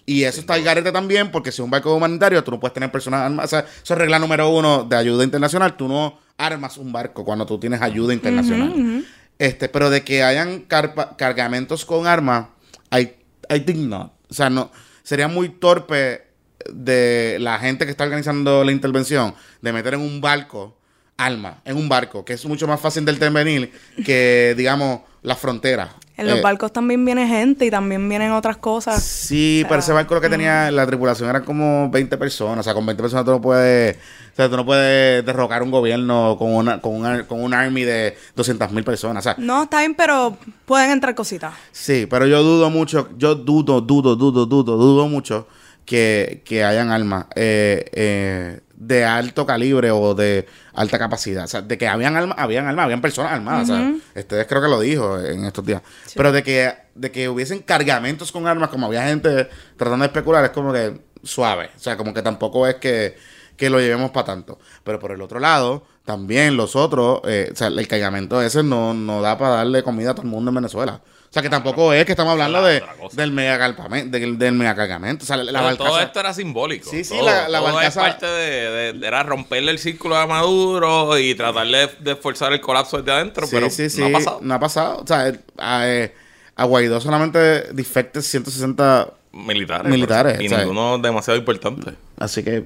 Y eso está al garete también, porque si es un barco humanitario, tú no puedes tener personas armadas. O sea, eso es regla número uno de ayuda internacional. Tú no armas un barco cuando tú tienes ayuda internacional. Este, pero de que hayan carpa- cargamentos con armas, I, I think not. O sea, no, sería muy torpe de la gente que está organizando la intervención de meter en un barco armas, en un barco, que es mucho más fácil de intervenir que, digamos, la frontera. En los Eh, barcos también viene gente y también vienen otras cosas. Sí, pero ese barco lo que tenía, la tripulación eran como 20 personas. O sea, con 20 personas tú no puedes, o sea, tú no puedes derrocar un gobierno con una, con una, con un army de 200 mil personas. O sea, No, está bien, pero pueden entrar cositas. sí, pero yo dudo mucho, yo dudo, dudo, dudo, dudo, dudo mucho que, que hayan armas eh, eh, de alto calibre o de alta capacidad. O sea, de que habían armas, habían armas, habían personas armadas. o sea, ustedes creo que lo dijo en estos días. Pero de que, de que hubiesen cargamentos con armas, como había gente tratando de especular, es como que suave. O sea, como que tampoco es que, que lo llevemos para tanto. Pero por el otro lado, también los otros, eh, o sea, el cargamento ese no, no da para darle comida a todo el mundo en Venezuela. Sea, que tampoco es que estamos hablando de, del mega cargamento, del, del mega cargamento. O sea, la, la Pero todo esto era simbólico. Sí, sí, Todo- la- la todo barcaza- es parte de, Era romperle el círculo a Maduro y tratar de, forzar el colapso desde adentro, Sí, pero sí, sí, no ha pasado. No ha pasado. O sea, a, eh, a Guaidó solamente defectes 160, Militares. Militares. Y ninguno demasiado importante. así que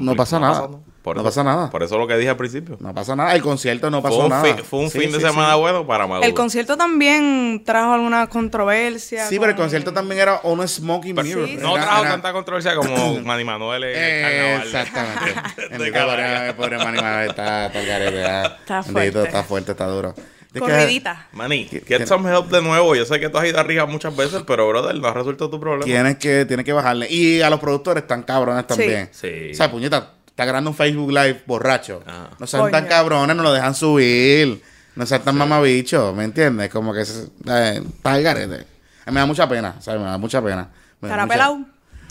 no pasa nada. ¿No? Por no eso- pasa nada. Por eso lo que dije al principio. No pasa nada. El concierto no pasó Fue un, nada. fin, fue un Sí, fin de sí, semana sí. bueno para Maduro. El concierto también trajo alguna controversia. Sí, pero el con- concierto también era un smoking Pero mirror. sí, no Era- trajo era- tanta controversia como Manny Manuel en el carnaval. Exactamente. De Bendito, Canarias. pobre, pobre Manny Manuel está, está. Está fuerte. está fuerte, está duro. Corridita. Manny, ¿Qué- get some help de nuevo. Yo sé que tú has ido arriba muchas veces, pero brother, no ha resuelto tu problema. Tienes que, tienes que bajarle. Y a los productores están cabrones también. Sí. O sea, puñeta, está grabando un Facebook Live borracho. Ajá. No sean tan cabrones, no lo dejan subir. No sean tan mamabichos, ¿me entiendes? Como que se- eh, está al garete. A mí me da mucha pena, ¿sabes? Me da mucha pena. Me Estará mucha- pelado.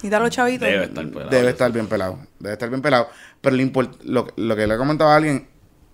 Y los chavitos. Debe estar pelado. Debe estar bien pelado. Debe estar bien pelado. Pero lo, lo, lo que le he comentado a alguien,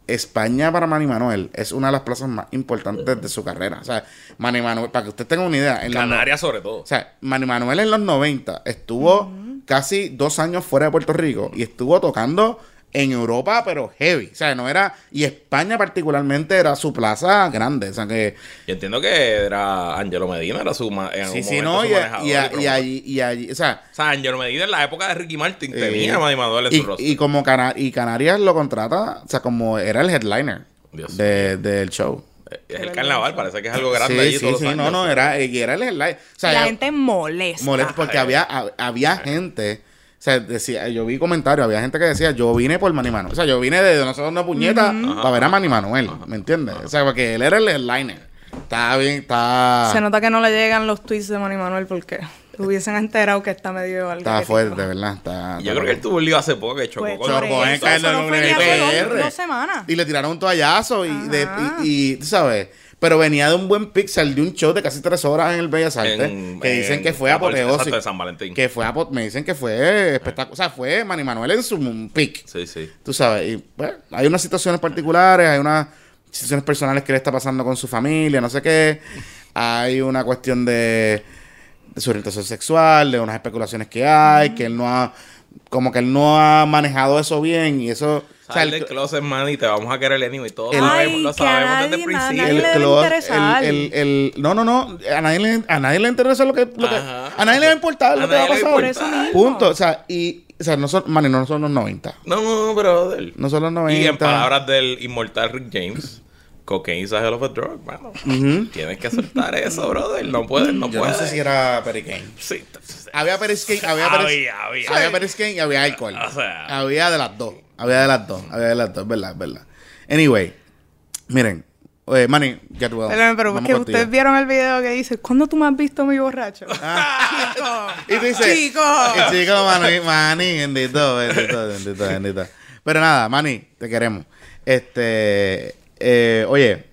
España para Manny Manuel es una de las plazas más importantes de su carrera. O sea, Manny Manuel, para que usted tenga una idea, en no- Canarias sobre todo. o sea, Manny Manuel en los 90 estuvo casi dos años fuera de Puerto Rico y estuvo tocando en Europa, pero heavy. O sea, no era. Y España, particularmente, era su plaza grande. O sea, que. Yo entiendo que era Angelo Medina, era su en Sí, sí, no. su Y, y, a- y allí. Y allí o sea. O sea, Angelo Medina en la época de Ricky Martin eh, tenía a Manny Manuel en su rostro. y como Cana- y Canarias lo contrata, o sea, como era el headliner Dios de- del show. es el carnaval, parece que es algo grande sí, allí sí, todos sí, no, años. no, era, y era el headliner. O sea, la ya- gente molesta. molesta porque había, hab- había gente, sea, decía, yo vi comentarios, había gente que decía, yo vine por Manny Manuel. O sea, yo vine de nosotros una puñeta para ver a Manny Manuel, ¿me entiendes? O sea, porque él era el headliner. Está bien, está, Se nota que no le llegan los tweets de Manny Manuel porque hubiesen enterado que está medio al está fuerte, de verdad. Está, Yo está creo que él tuvo un lío hace poco que chocó Pues, con Chocó en dos, semanas. Y le tiraron un toallazo y, de, y, y, tú sabes, pero venía de un buen pixel de un show de casi tres horas en el Bellas Artes, En- que dicen en- que fue apoteósico. de San Valentín. Que fue me dicen que fue espectacular. O sea, fue Manny Manuel en su pick. Sí, sí. Tú sabes, y bueno, hay unas situaciones particulares, hay unas situaciones personales que le está pasando con su familia, no sé qué. Hay una cuestión de, de su orientación sexual, de unas especulaciones que hay, que él no ha, como que él no ha manejado eso bien y eso... o sea, Sal el- closet, man, y te vamos a querer anyway. Todos El- sabemos, Ay, lo sabemos desde el nadie- principio. nadie el le debe close- interesar. el- el- el- no, no, no. A nadie le, a nadie le interesa lo que, lo que- a nadie le va a importar A lo que va a nadie pasar. Por eso mismo. Punto. O sea, y, o sea, no son, Manny, no son los 90. No, no, brother. No son los 90. Y en palabras del inmortal Rick James, cocaine is a hell of a drug, mano. Tienes que soltar eso, brother. No puedes, no Yo puedes. no sé si era Perry Kane. Sí. Había Perry Kane, había Perry Había, había. y había alcohol. O sea. había de las dos. Había de las dos. Había de las dos, es verdad, es verdad. Anyway, miren. Oye, Manny, get well. Pero, porque contigo. ustedes vieron el video que dice, ¿cuándo tú me has visto mi borracho? Ah. Chico. Y tú dices, Chico. eh, Chico, Manny, Manny, bendito, bendito, bendito, bendito. Pero nada, Manny, te queremos. Este, eh, oye,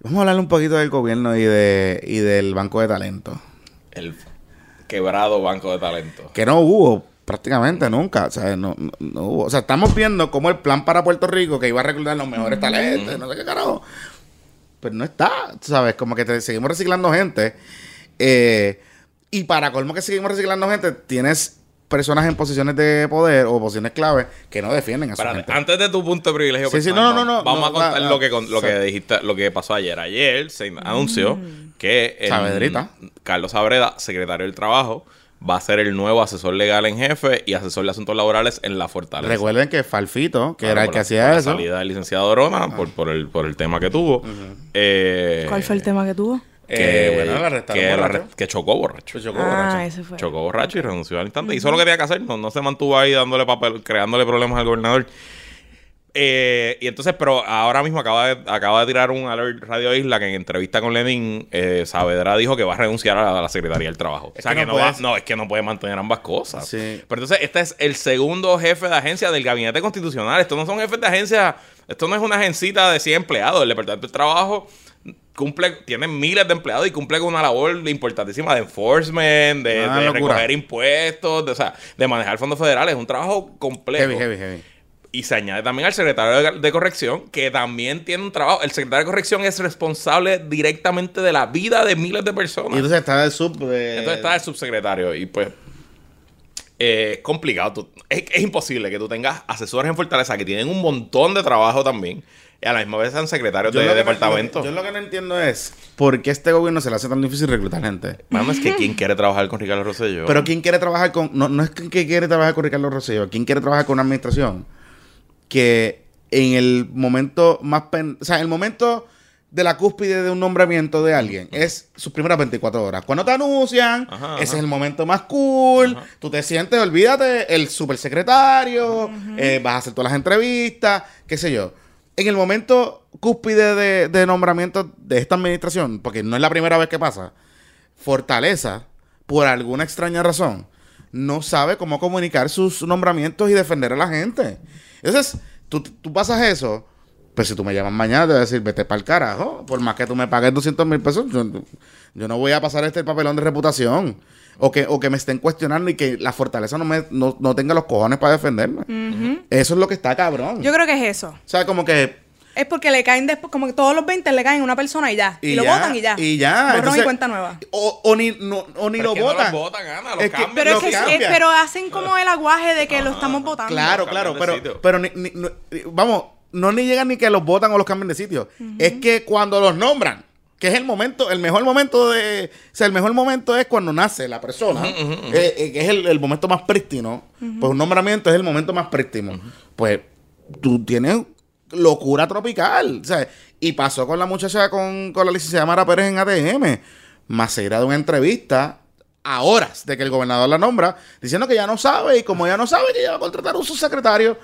vamos a hablar un poquito del gobierno y de y del banco de talento. El quebrado banco de talento. Que no hubo prácticamente nunca. O sea, no, no- no hubo. O sea, estamos viendo cómo el plan para Puerto Rico, que iba a reclutar los mejores talentos, no sé qué carajo. Pero no está, ¿sabes? Como que te seguimos reciclando gente. Eh, y para colmo que seguimos reciclando gente, tienes personas en posiciones de poder o posiciones clave que no defienden a su Espérate, gente. antes de tu punto de privilegio Sí, sí, no, no, no, vamos no, a contar lo que con- lo Sí. que dijiste, lo que pasó ayer. Ayer se anunció que el- Sabedrita. Carlos Sabreda, secretario del Trabajo, va a ser el nuevo asesor legal en jefe y asesor de asuntos laborales en la Fortaleza. Recuerden que Falfito, que Claro, era el que la- hacía por la eso. salida del licenciado Rona por, por, el, por el tema que tuvo. Eh, ¿Cuál fue el tema que tuvo? Eh, que, bueno, la que, la que chocó borracho. Pues chocó Ah, borracho. ese fue. Chocó borracho y renunció al instante. Hizo lo que tenía que hacer. No, no se mantuvo ahí dándole papel, creándole problemas al gobernador. Eh, y entonces, pero ahora mismo acaba de, acaba de tirar un alert Radio Isla que en entrevista con Lenin, eh, Saavedra dijo que va a renunciar a la Secretaría del Trabajo. Es o sea, que que, no no, va- no, es que no puede mantener ambas cosas. Sí. Pero entonces, este es el segundo jefe de agencia del gabinete constitucional. Estos no son jefes de agencia, esto no es una agencita de 100 empleados. El Departamento del Trabajo cumple, tiene miles de empleados y cumple con una labor importantísima de enforcement, de, recoger impuestos, de, o sea, de manejar fondos federales. Es un trabajo complejo. Heavy, heavy, heavy. Y se añade también al secretario de, de corrección, que también tiene un trabajo. El secretario de corrección es responsable directamente de la vida de miles de personas. Y entonces está el sub. de- Entonces está el subsecretario y pues eh, complicado. Tú- es, es imposible que tú tengas asesores en Fortaleza que tienen un montón de trabajo también a la misma vez sean secretarios Yo de no- departamento. yo lo que no entiendo es por qué este gobierno se le hace tan difícil reclutar gente. Mano, es que quién quiere trabajar con Ricardo Rosselló. Pero ¿quién quiere trabajar con.? No, no es que quiere trabajar con Ricardo Rosselló. ¿Quién quiere trabajar con una administración que en el momento más. pen- o sea, el momento de la cúspide de un nombramiento de alguien es sus primeras 24 horas. Cuando te anuncian, Ajá, ese ajá. es el momento más cool. Tú te sientes, olvídate, el supersecretario, eh, vas a hacer todas las entrevistas, qué sé yo. En el momento cúspide de, de nombramiento de esta administración, porque no es la primera vez que pasa, Fortaleza, por alguna extraña razón, no sabe cómo comunicar sus nombramientos y defender a la gente. Entonces, tú, tú pasas eso, pues si tú me llamas mañana, te voy a decir, vete para el carajo. Por más que tú me pagues 200 mil pesos, yo, yo no voy a pasar este papelón de reputación. O que, o que me estén cuestionando y que la fortaleza no, me, no, no tenga los cojones para defenderme. Eso es lo que está cabrón. Yo creo que es eso. o sea, como que Es porque le caen después, como que todos los 20 le caen a una persona y ya. Y, lo ya, votan y ya. Y ya. Borrón Entonces, y cuenta nueva. O, o ni, no, o ni Pero lo es que no votan. los votan, Ana, los Es que- cambian. Pero, es que, es- pero hacen como el aguaje de que lo estamos votando. Claro, claro, pero, pero ni, ni- no- vamos, no ni llegan ni que los votan o los cambien de sitio. Es que cuando los nombran, que es el momento, el mejor momento de, o sea, el mejor momento es cuando nace la persona, eh, eh, que es el, el momento más prístino, pues un nombramiento es el momento más prístino. Pues tú tienes locura tropical, o sea, y pasó con la muchacha, con, con la licenciada Mara Pérez en ATM. Maceira de una entrevista a horas de que el gobernador la nombra, diciendo que ya no sabe, y como ya no sabe, que ya va a contratar a un subsecretario.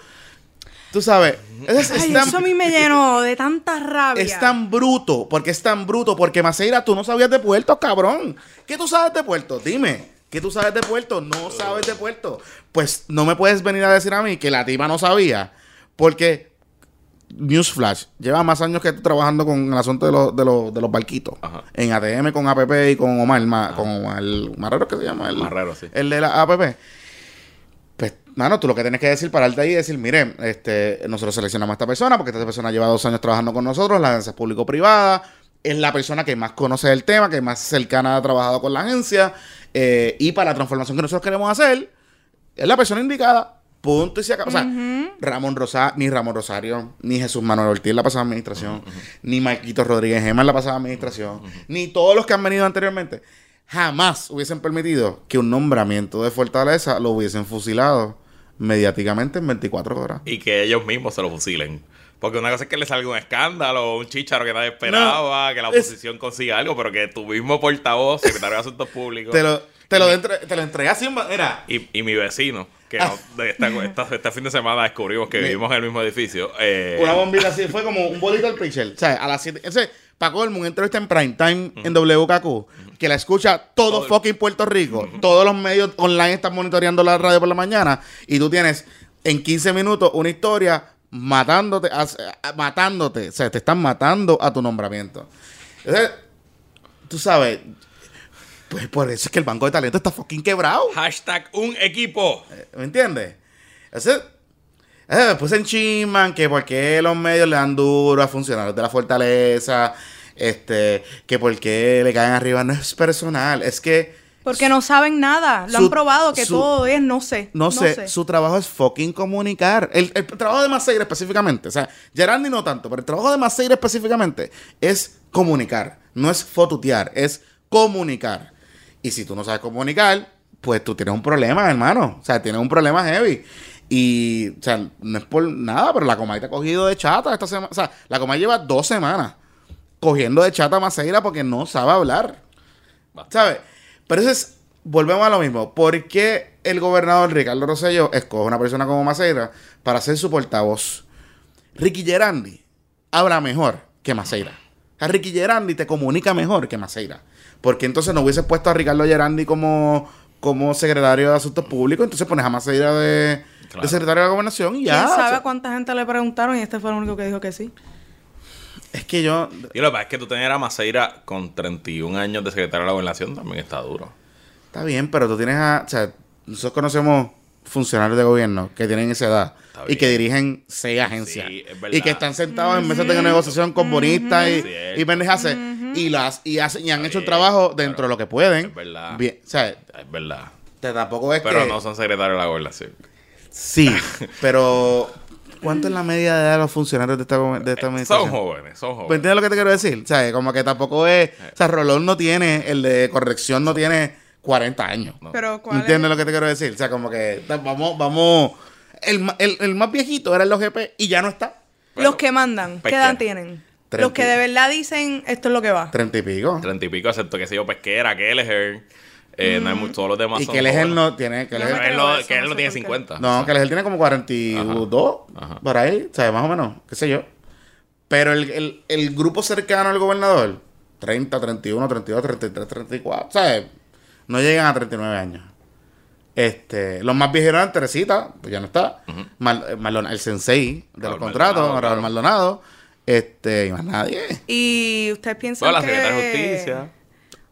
Tú sabes, es, es Ay, tan, eso a mí me llenó de tanta rabia. es tan bruto, porque es tan bruto, porque Maceira, tú no sabías de puertos, cabrón. ¿Qué tú sabes de puertos? Dime. ¿Qué tú sabes de puertos? No sabes de puertos. Pues no me puedes venir a decir a mí que la tipa no sabía, porque Newsflash lleva más años que tú trabajando con el asunto de los, de los, de los barquitos. Ajá. En ATM con APP y con Omar, Ma- con Omar Marrero, que se llama? El, Marrero, sí. El de la APP. Pues, mano, tú lo que tienes que decir, pararte ahí y decir, mire, este, nosotros seleccionamos a esta persona porque esta persona lleva dos años trabajando con nosotros, la agencia es público-privada, es la persona que más conoce el tema, que más cercana ha trabajado con la agencia, eh, y para la transformación que nosotros queremos hacer, es la persona indicada. Punto y se acaba. O sea, Ramón Rosario, ni Ramón Rosario, ni Jesús Manuel Ortiz en la pasada administración, ni Marquito Rodríguez Gemma en la pasada administración, ni todos los que han venido anteriormente, jamás hubiesen permitido que un nombramiento de Fortaleza lo hubiesen fusilado mediáticamente en 24 horas. Y que ellos mismos se lo fusilen. Porque una cosa es que le salga un escándalo, un chicharo que nadie esperaba, que la es- oposición consiga algo, pero que tu mismo portavoz, secretario de Asuntos Públicos, Te lo, te lo, entre- te lo entregué así y, y mi vecino, que no- esta, esta- este fin de semana descubrimos que vivimos en el mismo edificio. eh, una bombita así, fue como un bolito al pitcher. O sea, a las 7. Para colmo, un entrevista en prime time en WKQ, que la escucha todo, fucking Puerto Rico. Todos los medios online están monitoreando la radio por la mañana. Y tú tienes en 15 minutos una historia matándote, a- matándote. O sea, te están matando a tu nombramiento. Entonces, tú sabes, pues por eso es que el banco de talento está fucking quebrado. Hashtag un equipo. ¿Me entiendes? Ese, eh, después se enchiman que por qué los medios le dan duro a funcionarios de la fortaleza, este, que por qué le caen arriba. No es personal, es que, Porque no saben nada. Lo Su- han probado que su- todo es no sé. no, sé, su trabajo es fucking comunicar. El, el trabajo de Maceira específicamente, o sea, Gerandi no tanto, pero el trabajo de Maceira específicamente es comunicar, no es fotutear, es comunicar. Y si tú no sabes comunicar, pues tú tienes un problema, hermano. O sea, tienes un problema heavy. Y, o sea, no es por nada, pero la Comay te ha cogido de chata esta semana. O sea, la Comay lleva dos semanas cogiendo de chata a Maceira porque no sabe hablar. ¿Sabes? Pero eso es, volvemos a lo mismo. ¿Por qué el gobernador Ricardo Rosselló escoge una persona como Maceira para ser su portavoz? Ricky Gerandi habla mejor que Maceira. O sea, Ricky Gerandi te comunica mejor que Maceira. Porque entonces no hubiese puesto a Ricardo Gerandi como, como secretario de Asuntos Públicos, entonces pones a Maceira de, Claro. de secretario de la gobernación y ya. ¿Quién o sabe sea, cuánta gente le preguntaron y este fue el único que dijo que sí? es que yo... Y lo que pasa es que tú tener a Maceira con 31 años de secretario de la gobernación también está duro. Está bien, pero tú tienes a... O sea, nosotros conocemos funcionarios de gobierno que tienen esa edad y que dirigen seis agencias Sí, y que están sentados en mesas de negociación con bonistas y, y pendejas y las y hacen y han hecho el trabajo dentro de lo que pueden. es verdad. Bien, o sea, Es verdad. te- tampoco es Pero que no son secretarios de la gobernación. sí, pero ¿cuánto es la media de edad de los funcionarios de esta, de esta Eh, Son administración? jóvenes, son ¿Me jóvenes. entiendes lo que te quiero decir? O sea, como que tampoco es. O sea, Rolón no tiene, el de corrección no tiene 40 años. No. Pero ¿Me ¿cuál entiendes es? lo que te quiero decir? O sea, como que vamos, vamos. El, el, el más viejito era el OGP y ya no está. Los que mandan, ¿qué edad tienen? Los que de verdad dicen esto es lo que va. Treinta y pico. Treinta y pico, excepto que sé yo, pesquera, Kelleher. Eh, no hay mucho, todos los demás Y son jóvenes. no tiene. Que No él no, eso, él tiene por qué. 50. no, que el tiene como 42, Ajá. por ahí, o sea, más o menos, qué sé yo. Pero el, el, el grupo cercano al gobernador, 30, 31, 32, 33, 34, o sea, no llegan a 39 años. Este, los más viejos eran Teresita, pues ya no está. Mal- eh, el sensei de los contratos, Maldonado, Raúl claro. Maldonado. Este, y más nadie. Y ustedes piensan Toda la que secretaria de Justicia.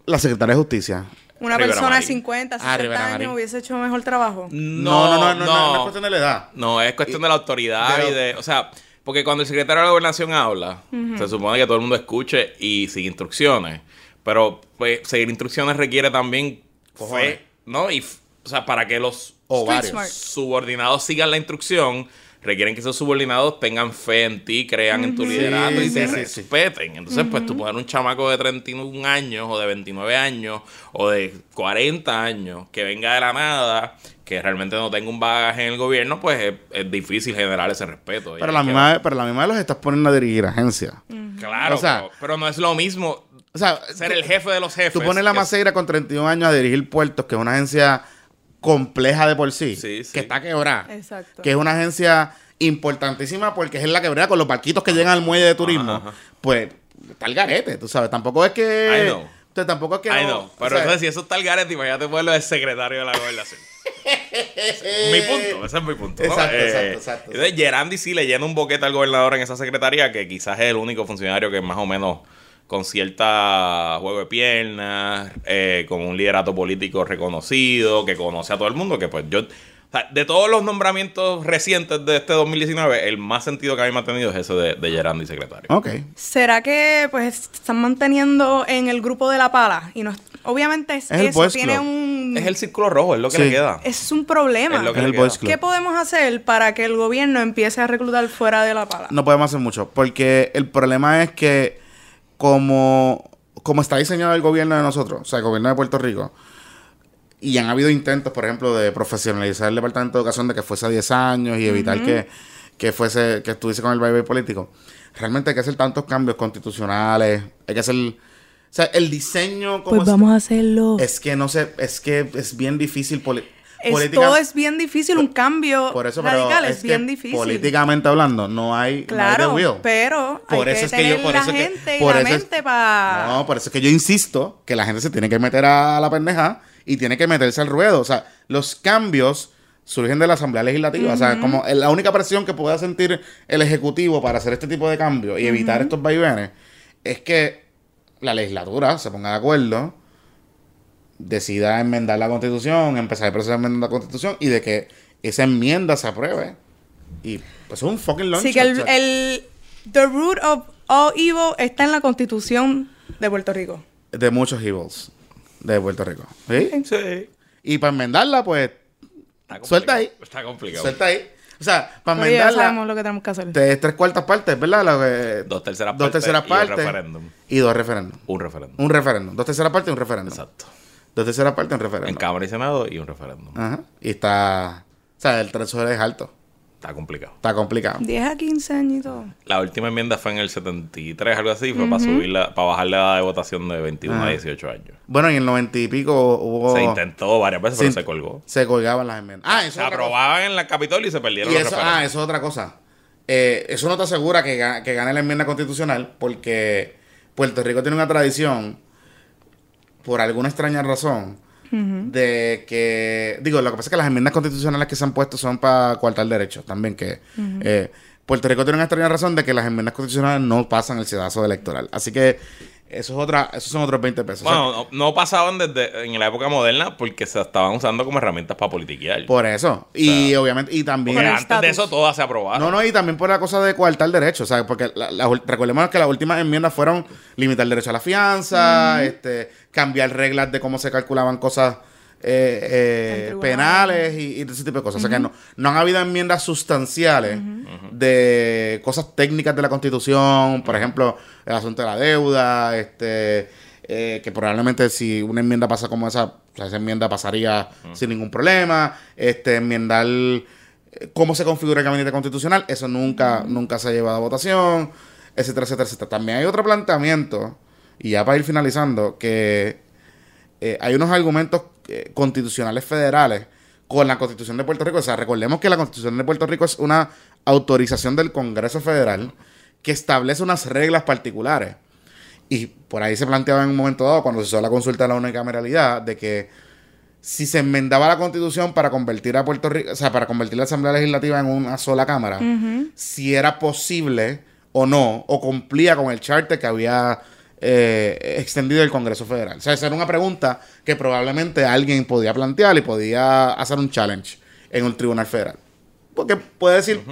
La secretaria de Justicia. una Rivera persona de Marín. 50, Ah, 60 Rivera años Marín. hubiese hecho mejor trabajo. No, no, no, no, no, no es cuestión de la edad. No, es cuestión de la autoridad de y de. O sea, porque cuando el secretario de la gobernación habla, se supone que todo el mundo escuche y sigue instrucciones. Pero, pues, seguir instrucciones requiere también Cojones. fe, ¿no? Y, o sea, para que los subordinados sigan la instrucción, requieren que esos subordinados tengan fe en ti, crean en tu liderato y Sí, te sí, respeten. Entonces, pues tú poner un chamaco de 31 años o de 29 años o de 40 años que venga de la nada, que realmente no tenga un bagaje en el gobierno, pues es, es difícil generar ese respeto. Pero la misma, vez- pero la misma vez los estás poniendo a dirigir agencias. Claro, o sea- pero, pero no es lo mismo O sea, ser tú- el jefe de los jefes. Tú pones la Maceira con 31 años a dirigir puertos, que es una agencia compleja de por sí, Sí, sí. que está quebrada, Exacto. que es una agencia importantísima porque es la quebrada con los barquitos que llegan al muelle de turismo, Ajá, ajá. pues está el garete, tú sabes, tampoco es que... I know. o sea, tampoco es que... Ay, no, pero sea, entonces si eso está el garete, imagínate ponerlo de secretario de la gobernación. mi punto, ese es mi punto. ¿no? Exacto, Eh, exacto, exacto, Entonces, Gerandi sí le llena un boquete al gobernador en esa secretaría, que quizás es el único funcionario que más o menos con cierta juego de piernas, eh, con un liderato político reconocido, que conoce a todo el mundo, que pues yo... o sea, de todos los nombramientos recientes de este 2019, el más sentido que a mí me ha tenido es ese de, de Gerandi secretario. Ok. ¿Será que pues están manteniendo en el grupo de la pala? Y no, obviamente es Es el eso, tiene un. Es el círculo rojo, es lo que Sí. le queda. es un problema. Es lo que Es le el queda. Boys Club. ¿Qué podemos hacer para que el gobierno empiece a reclutar fuera de la pala? No podemos hacer mucho, porque el problema es que como, como está diseñado el gobierno de nosotros, o sea, el gobierno de Puerto Rico, y han habido intentos, por ejemplo, de profesionalizar el Departamento de Educación de que fuese a 10 años y evitar que, que fuese, que estuviese con el baile político. Realmente hay que hacer tantos cambios constitucionales, hay que hacer, o sea, el diseño como Pues vamos a hacerlo. es, que no sé, es que es bien difícil poli- política- todo es bien difícil, un cambio por eso, pero radical es, es que bien difícil. políticamente hablando no hay, Claro, no hay de pero Por hay eso que es que yo- por la eso es que- gente y por la eso es- mente para... No, por eso es que yo insisto que la gente se tiene que meter a la pendeja y tiene que meterse al ruedo. O sea, los cambios surgen de la Asamblea Legislativa. O sea, como la única presión que pueda sentir el Ejecutivo para hacer este tipo de cambios y evitar estos vaivenes es que la legislatura se ponga de acuerdo, decida enmendar la Constitución, empezar el proceso de enmendar la Constitución y de que esa enmienda se apruebe. Y pues es un fucking launch. Así que el, el- the root of all evil está en la constitución de Puerto Rico. de muchos evils de Puerto Rico. ¿Sí? Sí. Y para enmendarla, pues, Está Suelta complicado. ahí. Está complicado. suelta ahí. O sea, para Oye, ya sabemos enmendarla, lo que tenemos que hacer. tres cuartas partes, ¿verdad? Lo que- Dos terceras dos partes terceras y un partes referéndum. y dos referéndums. Un referéndum. Un referéndum. Dos terceras partes y un referéndum. Exacto. Dos terceras partes En referéndum. Cámara y Senado y un referéndum. Ajá. Y está... O sea, el threshold es alto. Está complicado. Está complicado. 10 a 15 añitos. La última enmienda fue en el 73, algo así, fue para subirla, para bajar la edad de votación de 21 Ajá. a 18 años. Bueno, y en el noventa y pico hubo... Se intentó varias veces, pero Sí. se colgó. Se colgaban las enmiendas. Ah, eso Se es otra cosa. aprobaban en la Capitolio y se perdieron Y los eso, ah, eso es otra cosa. Eh, eso no te asegura que, que gane la enmienda constitucional porque Puerto Rico tiene una tradición, por alguna extraña razón, de que, digo, lo que pasa es que las enmiendas constitucionales que se han puesto son para coartar derechos también, que eh, Puerto Rico tiene una extraña razón de que las enmiendas constitucionales no pasan el sedazo electoral. Así que eso es otra, esos son otros 20 pesos. O sea, Bueno, no, no pasaban desde en la época moderna porque se estaban usando como herramientas para politiquear. por eso. Y obviamente, y también... El antes de eso todas se aprobaron. No, no, y también por la cosa de coartar derechos, ¿sabes? Porque la- la- recordemos que las últimas enmiendas fueron limitar el derecho a la fianza, este, cambiar reglas de cómo se calculaban cosas eh, eh, penales y, y ese tipo de cosas. O sea que no, no han habido enmiendas sustanciales de cosas técnicas de la Constitución, por ejemplo, el asunto de la deuda, este eh, que probablemente si una enmienda pasa como esa, o sea, esa enmienda pasaría sin ningún problema, este enmendar cómo se configura el gabinete constitucional, eso nunca, nunca se ha llevado a votación, etcétera, etcétera, etcétera. También hay otro planteamiento, y ya para ir finalizando, que eh, hay unos argumentos eh, constitucionales federales con la Constitución de Puerto Rico. O sea, recordemos que la Constitución de Puerto Rico es una autorización del Congreso Federal que establece unas reglas particulares. Y por ahí se planteaba en un momento dado, cuando se hizo la consulta de la unicameralidad, de que si se enmendaba la constitución para convertir a Puerto Rico, o sea, para convertir la Asamblea Legislativa en una sola cámara, si era posible o no, o cumplía con el charter que había eh, extendido el Congreso Federal. O sea, esa era una pregunta que probablemente alguien podía plantear y podía hacer un challenge en un tribunal federal. Porque puede decir,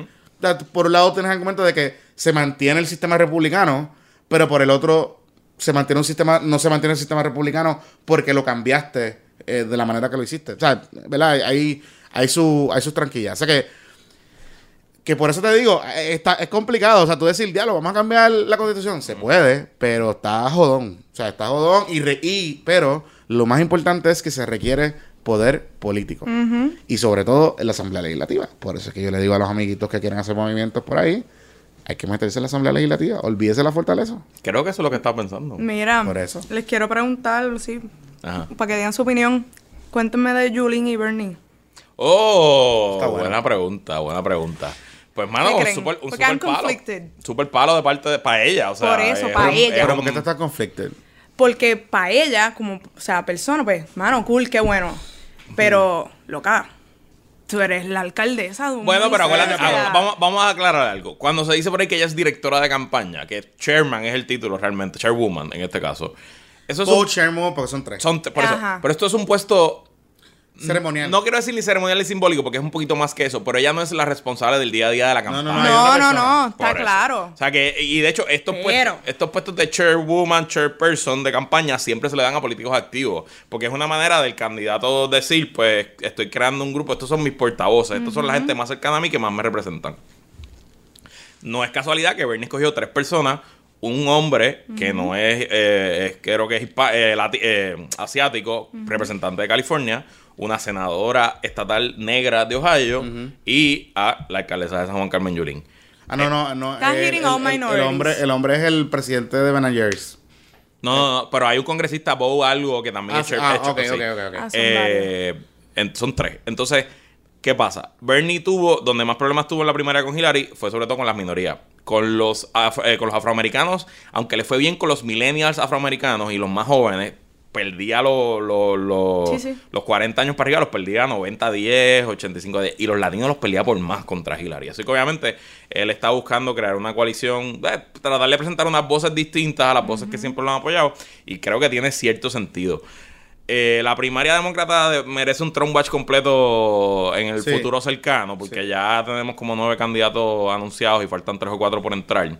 por un lado tienes argumento de que se mantiene el sistema republicano, pero por el otro se mantiene un sistema, no se mantiene el sistema republicano porque lo cambiaste eh, de la manera que lo hiciste. O sea, ¿verdad? Hay, hay, su, hay sus tranquillas. O sea que, que por eso te digo, eh, está, es complicado. O sea, tú decir, diablo, vamos a cambiar la constitución. Se puede, pero está jodón. O sea, está jodón y, re- y pero lo más importante es que se requiere poder político. Y sobre todo en la Asamblea Legislativa. Por eso es que yo le digo a los amiguitos que quieren hacer movimientos por ahí, hay que meterse en la Asamblea Legislativa. Olvídese la fortaleza. Creo que eso es lo que estaba pensando. Mira, Por eso. les quiero preguntar, sí, Ajá. para que digan su opinión. Cuéntenme de Julín y Bernie. Oh, Está buena pregunta, buena pregunta. Pues, mano, ¿Qué un creen? super, palo. Super palo de parte de para ella, o sea. Por eso, es pa' un- ella. Pero ¿por qué tú estás conflicted? Porque para ella, como, o sea, persona, pues, mano, cool, qué bueno. Pero, loca, tú eres la alcaldesa de un Bueno, pero acuérdate, o sea, vamos, vamos a aclarar algo. Cuando se dice por ahí que ella es directora de campaña, que chairman es el título realmente, chairwoman en este caso. Eso es un- Co-chairman, porque son tres. son- por eso, Ajá. pero esto es un puesto ceremonial. No quiero decir ni ceremonial ni simbólico porque es un poquito más que eso, pero ella no es la responsable del día a día de la campaña. no, no, No, está eso. claro. O sea que, y de hecho, estos, Pero- puestos, estos puestos de chairwoman, chairperson de campaña siempre se le dan a políticos activos. Porque es una manera del candidato decir, pues, estoy creando un grupo, estos son mis portavoces, estos son la gente más cercana a mí que más me representan. No es casualidad que Bernie escogió tres personas, un hombre que no es, eh, es- creo que es eh, eh, asiático, representante de California, una senadora estatal negra de Ohio y a la alcaldesa de San Juan Carmen Yulín. Ah, no, no, no. Estás eh, hitting el, all el- hombre, el hombre es el presidente de Ben Jerry's. No, no, no, pero hay un congresista, Bo algo, que también Ah, es ah, es chair- ok, sí. ok, ok, ok. Ah, son Eh, en- son tres. Entonces, ¿qué pasa? Bernie tuvo, donde más problemas tuvo en la primaria con Hillary, fue sobre todo con las minorías. Con los, af- eh, con los afroamericanos, aunque le fue bien con los millennials afroamericanos y los más jóvenes, perdía los, los, los, Sí, sí. los 40 años para arriba, los perdía 90-10, 85-10. Y los latinos los perdía por más contra Hillary. Así que obviamente él está buscando crear una coalición, eh, tratar de presentar unas voces distintas a las voces que siempre lo han apoyado. Y creo que tiene cierto sentido. Eh, la primaria demócrata de- merece un Trump Watch completo en el Sí. futuro cercano, porque ya tenemos como nueve candidatos anunciados y faltan tres o cuatro por entrar.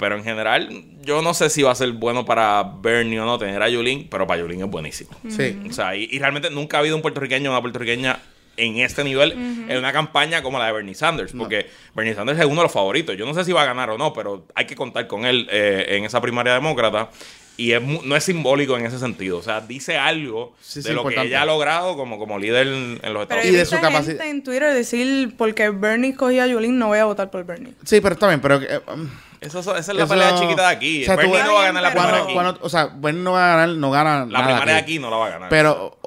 Pero en general, yo no sé si va a ser bueno para Bernie o no tener a Yulín, pero para Yulín es buenísimo. Sí. O sea, y, y realmente nunca ha habido un puertorriqueño o una puertorriqueña en este nivel en una campaña como la de Bernie Sanders, porque Bernie Sanders es uno de los favoritos. Yo no sé si va a ganar o no, pero hay que contar con él eh, en esa primaria demócrata. Y es mu- no es simbólico en ese sentido. O sea, dice algo Sí, de lo importante. que ella ha logrado como, como líder en, en los Pero Estados he Y de Unidos. su capacidad- en Twitter decir porque Bernie escogía a Yulín, no voy a votar por Bernie. Sí, pero está bien, pero... eh, um, Eso- esa es la eso- pelea chiquita de aquí. o sea, tú- Bernie no va a ganar la primaria cuando, aquí. cuando- o sea, Bernie no va a ganar, no gana la nada primaria de aquí no la va a ganar. Pero,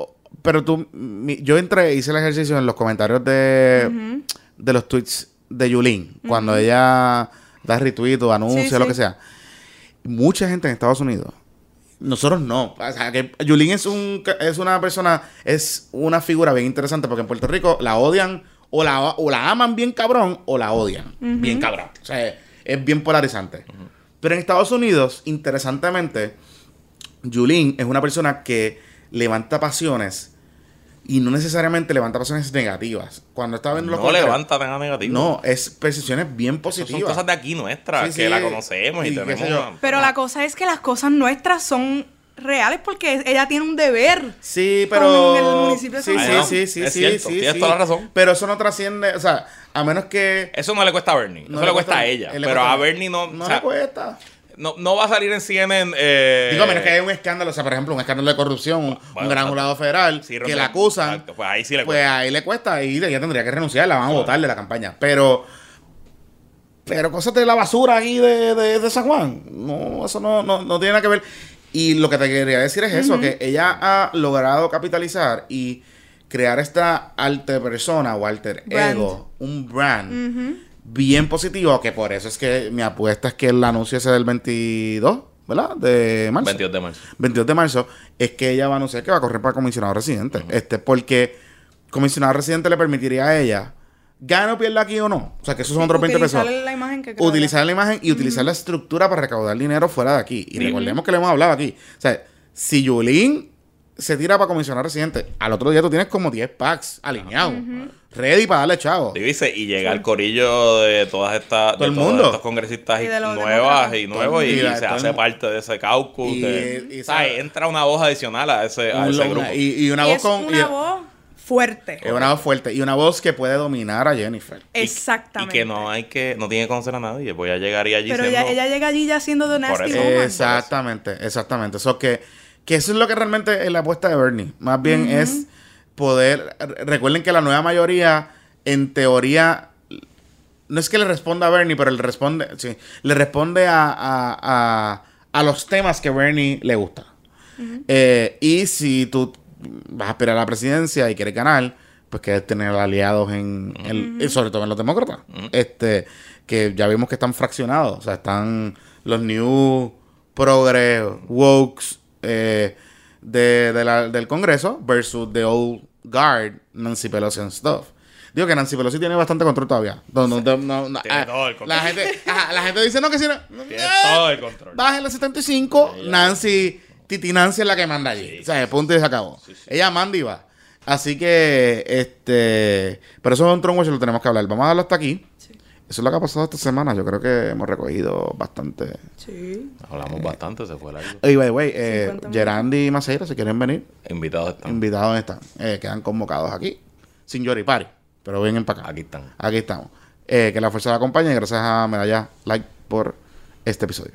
pero tú, mi- yo entré, hice el ejercicio en los comentarios de, de los tweets de Yulín, cuando ella da retweet o anuncia, Sí, lo sí. que sea. Mucha gente en Estados Unidos, nosotros no. O sea, que Yulín es, un, es una persona, es una figura bien interesante porque en Puerto Rico la odian o la, o la aman bien cabrón o la odian bien cabrón. O sea, es bien polarizante. Pero en Estados Unidos, interesantemente, Yulín es una persona que levanta pasiones y no necesariamente levanta pasiones negativas. Cuando estaba viendo los no levanta nada negativo. No, es percepciones bien Esas son positivas. cosas de aquí nuestras, Sí, que sí. la conocemos y, Y tenemos... Pero la cosa es que las cosas nuestras son reales porque ella tiene un deber. Sí, pero. Con el municipio de sí, sí, sí, sí, Es sí, cierto, sí, tienes sí. toda la razón. Pero eso no trasciende, o sea, a menos que. Eso no le cuesta a Bernie, no eso le cuesta, a ella. le Pero cuesta- a Bernie no, No o sea, le cuesta. no, no va a salir en CNN. Eh, Digo, a menos que haya un escándalo, o sea, por ejemplo, un escándalo de corrupción, un, Bueno, un gran jurado federal sí, que la acusan. Exacto, pues ahí sí le Pues cuesta. ahí le cuesta y ella tendría que renunciar, la van a votar de la campaña. Pero. Pero cosas de la basura aquí de, de, de San Juan. No, eso no, no, no tiene nada que ver. Y lo que te quería decir es eso, que ella ha logrado capitalizar y crear esta alter persona o alter Brand. ego, un brand bien positivo, que por eso es que mi apuesta es que el anuncio ese del 22, ¿verdad? De marzo. 22 de marzo. 22 de marzo, es que ella va a anunciar que va a correr para comisionado residente. Este, porque comisionado residente le permitiría a ella, gane o pierda aquí o no. O sea, que esos son otros 20 pesos. Utilizar la imagen que. Utilizar la imagen y utilizar la estructura para recaudar dinero fuera de aquí. Y recordemos que le hemos hablado aquí. O sea, si Yulín se tira para comisionar residente, al otro día tú tienes como 10 packs alineados. Ready para darle chavo. Dice, y llega el corillo de todas estas Todo de el todos mundo. estos congresistas Y nuevas y nuevos y, se hace parte de ese caucus. Y- de- y o sea, sabe- entra una voz adicional a ese, a ese grupo. y, y una Y voz es con. una y- voz fuerte. es una voz fuerte. Y una voz que puede dominar a Jennifer. Exactamente. Y que no hay que, no tiene que conocer a nadie. Voy a llegar y allí Pero siendo- ella, ella llega allí ya siendo de Nasty. Exactamente, exactamente. Eso que, que eso es lo que realmente es la apuesta de Bernie. Más bien es poder. re- Recuerden que la nueva mayoría, en teoría, no es que le responda a Bernie, pero le responde, sí, le responde a, a, a, a los temas que Bernie le gusta. Eh, y si tú vas a aspirar a la presidencia y quieres ganar, pues quieres tener aliados en, sobre todo en los demócratas. Este, que ya vimos que están fraccionados. O sea, están los New Progress, Wokes eh, de, de la- del Congreso versus The Old Guard, Nancy Pelosi and stuff. Digo que Nancy Pelosi tiene bastante control todavía. No, no, no, no, no, Tiene ah, todo el control. La gente, ajá, la gente dice no que si no. Tiene eh, todo el control. Bájenle 75, Nancy, Titi Nancy es la que manda allí. O sea, punto y se acabó. Ella manda y va. Así que, este. Pero eso es un Tron Watch, lo tenemos que hablar. Vamos a darlo hasta aquí. Sí. Eso es lo que ha pasado esta semana. Yo creo que hemos recogido bastante. Sí. Hablamos bastante, se fue largo. Y by the way, eh, 50 minutos. Gerandi y Maceira, si quieren venir, Invitados están. invitados están. Eh, quedan convocados aquí. Sin Yoripari. Pero vengan para acá. Aquí están. Aquí estamos. Eh, que la fuerza la acompañe. y Gracias a Medalla Like por este episodio.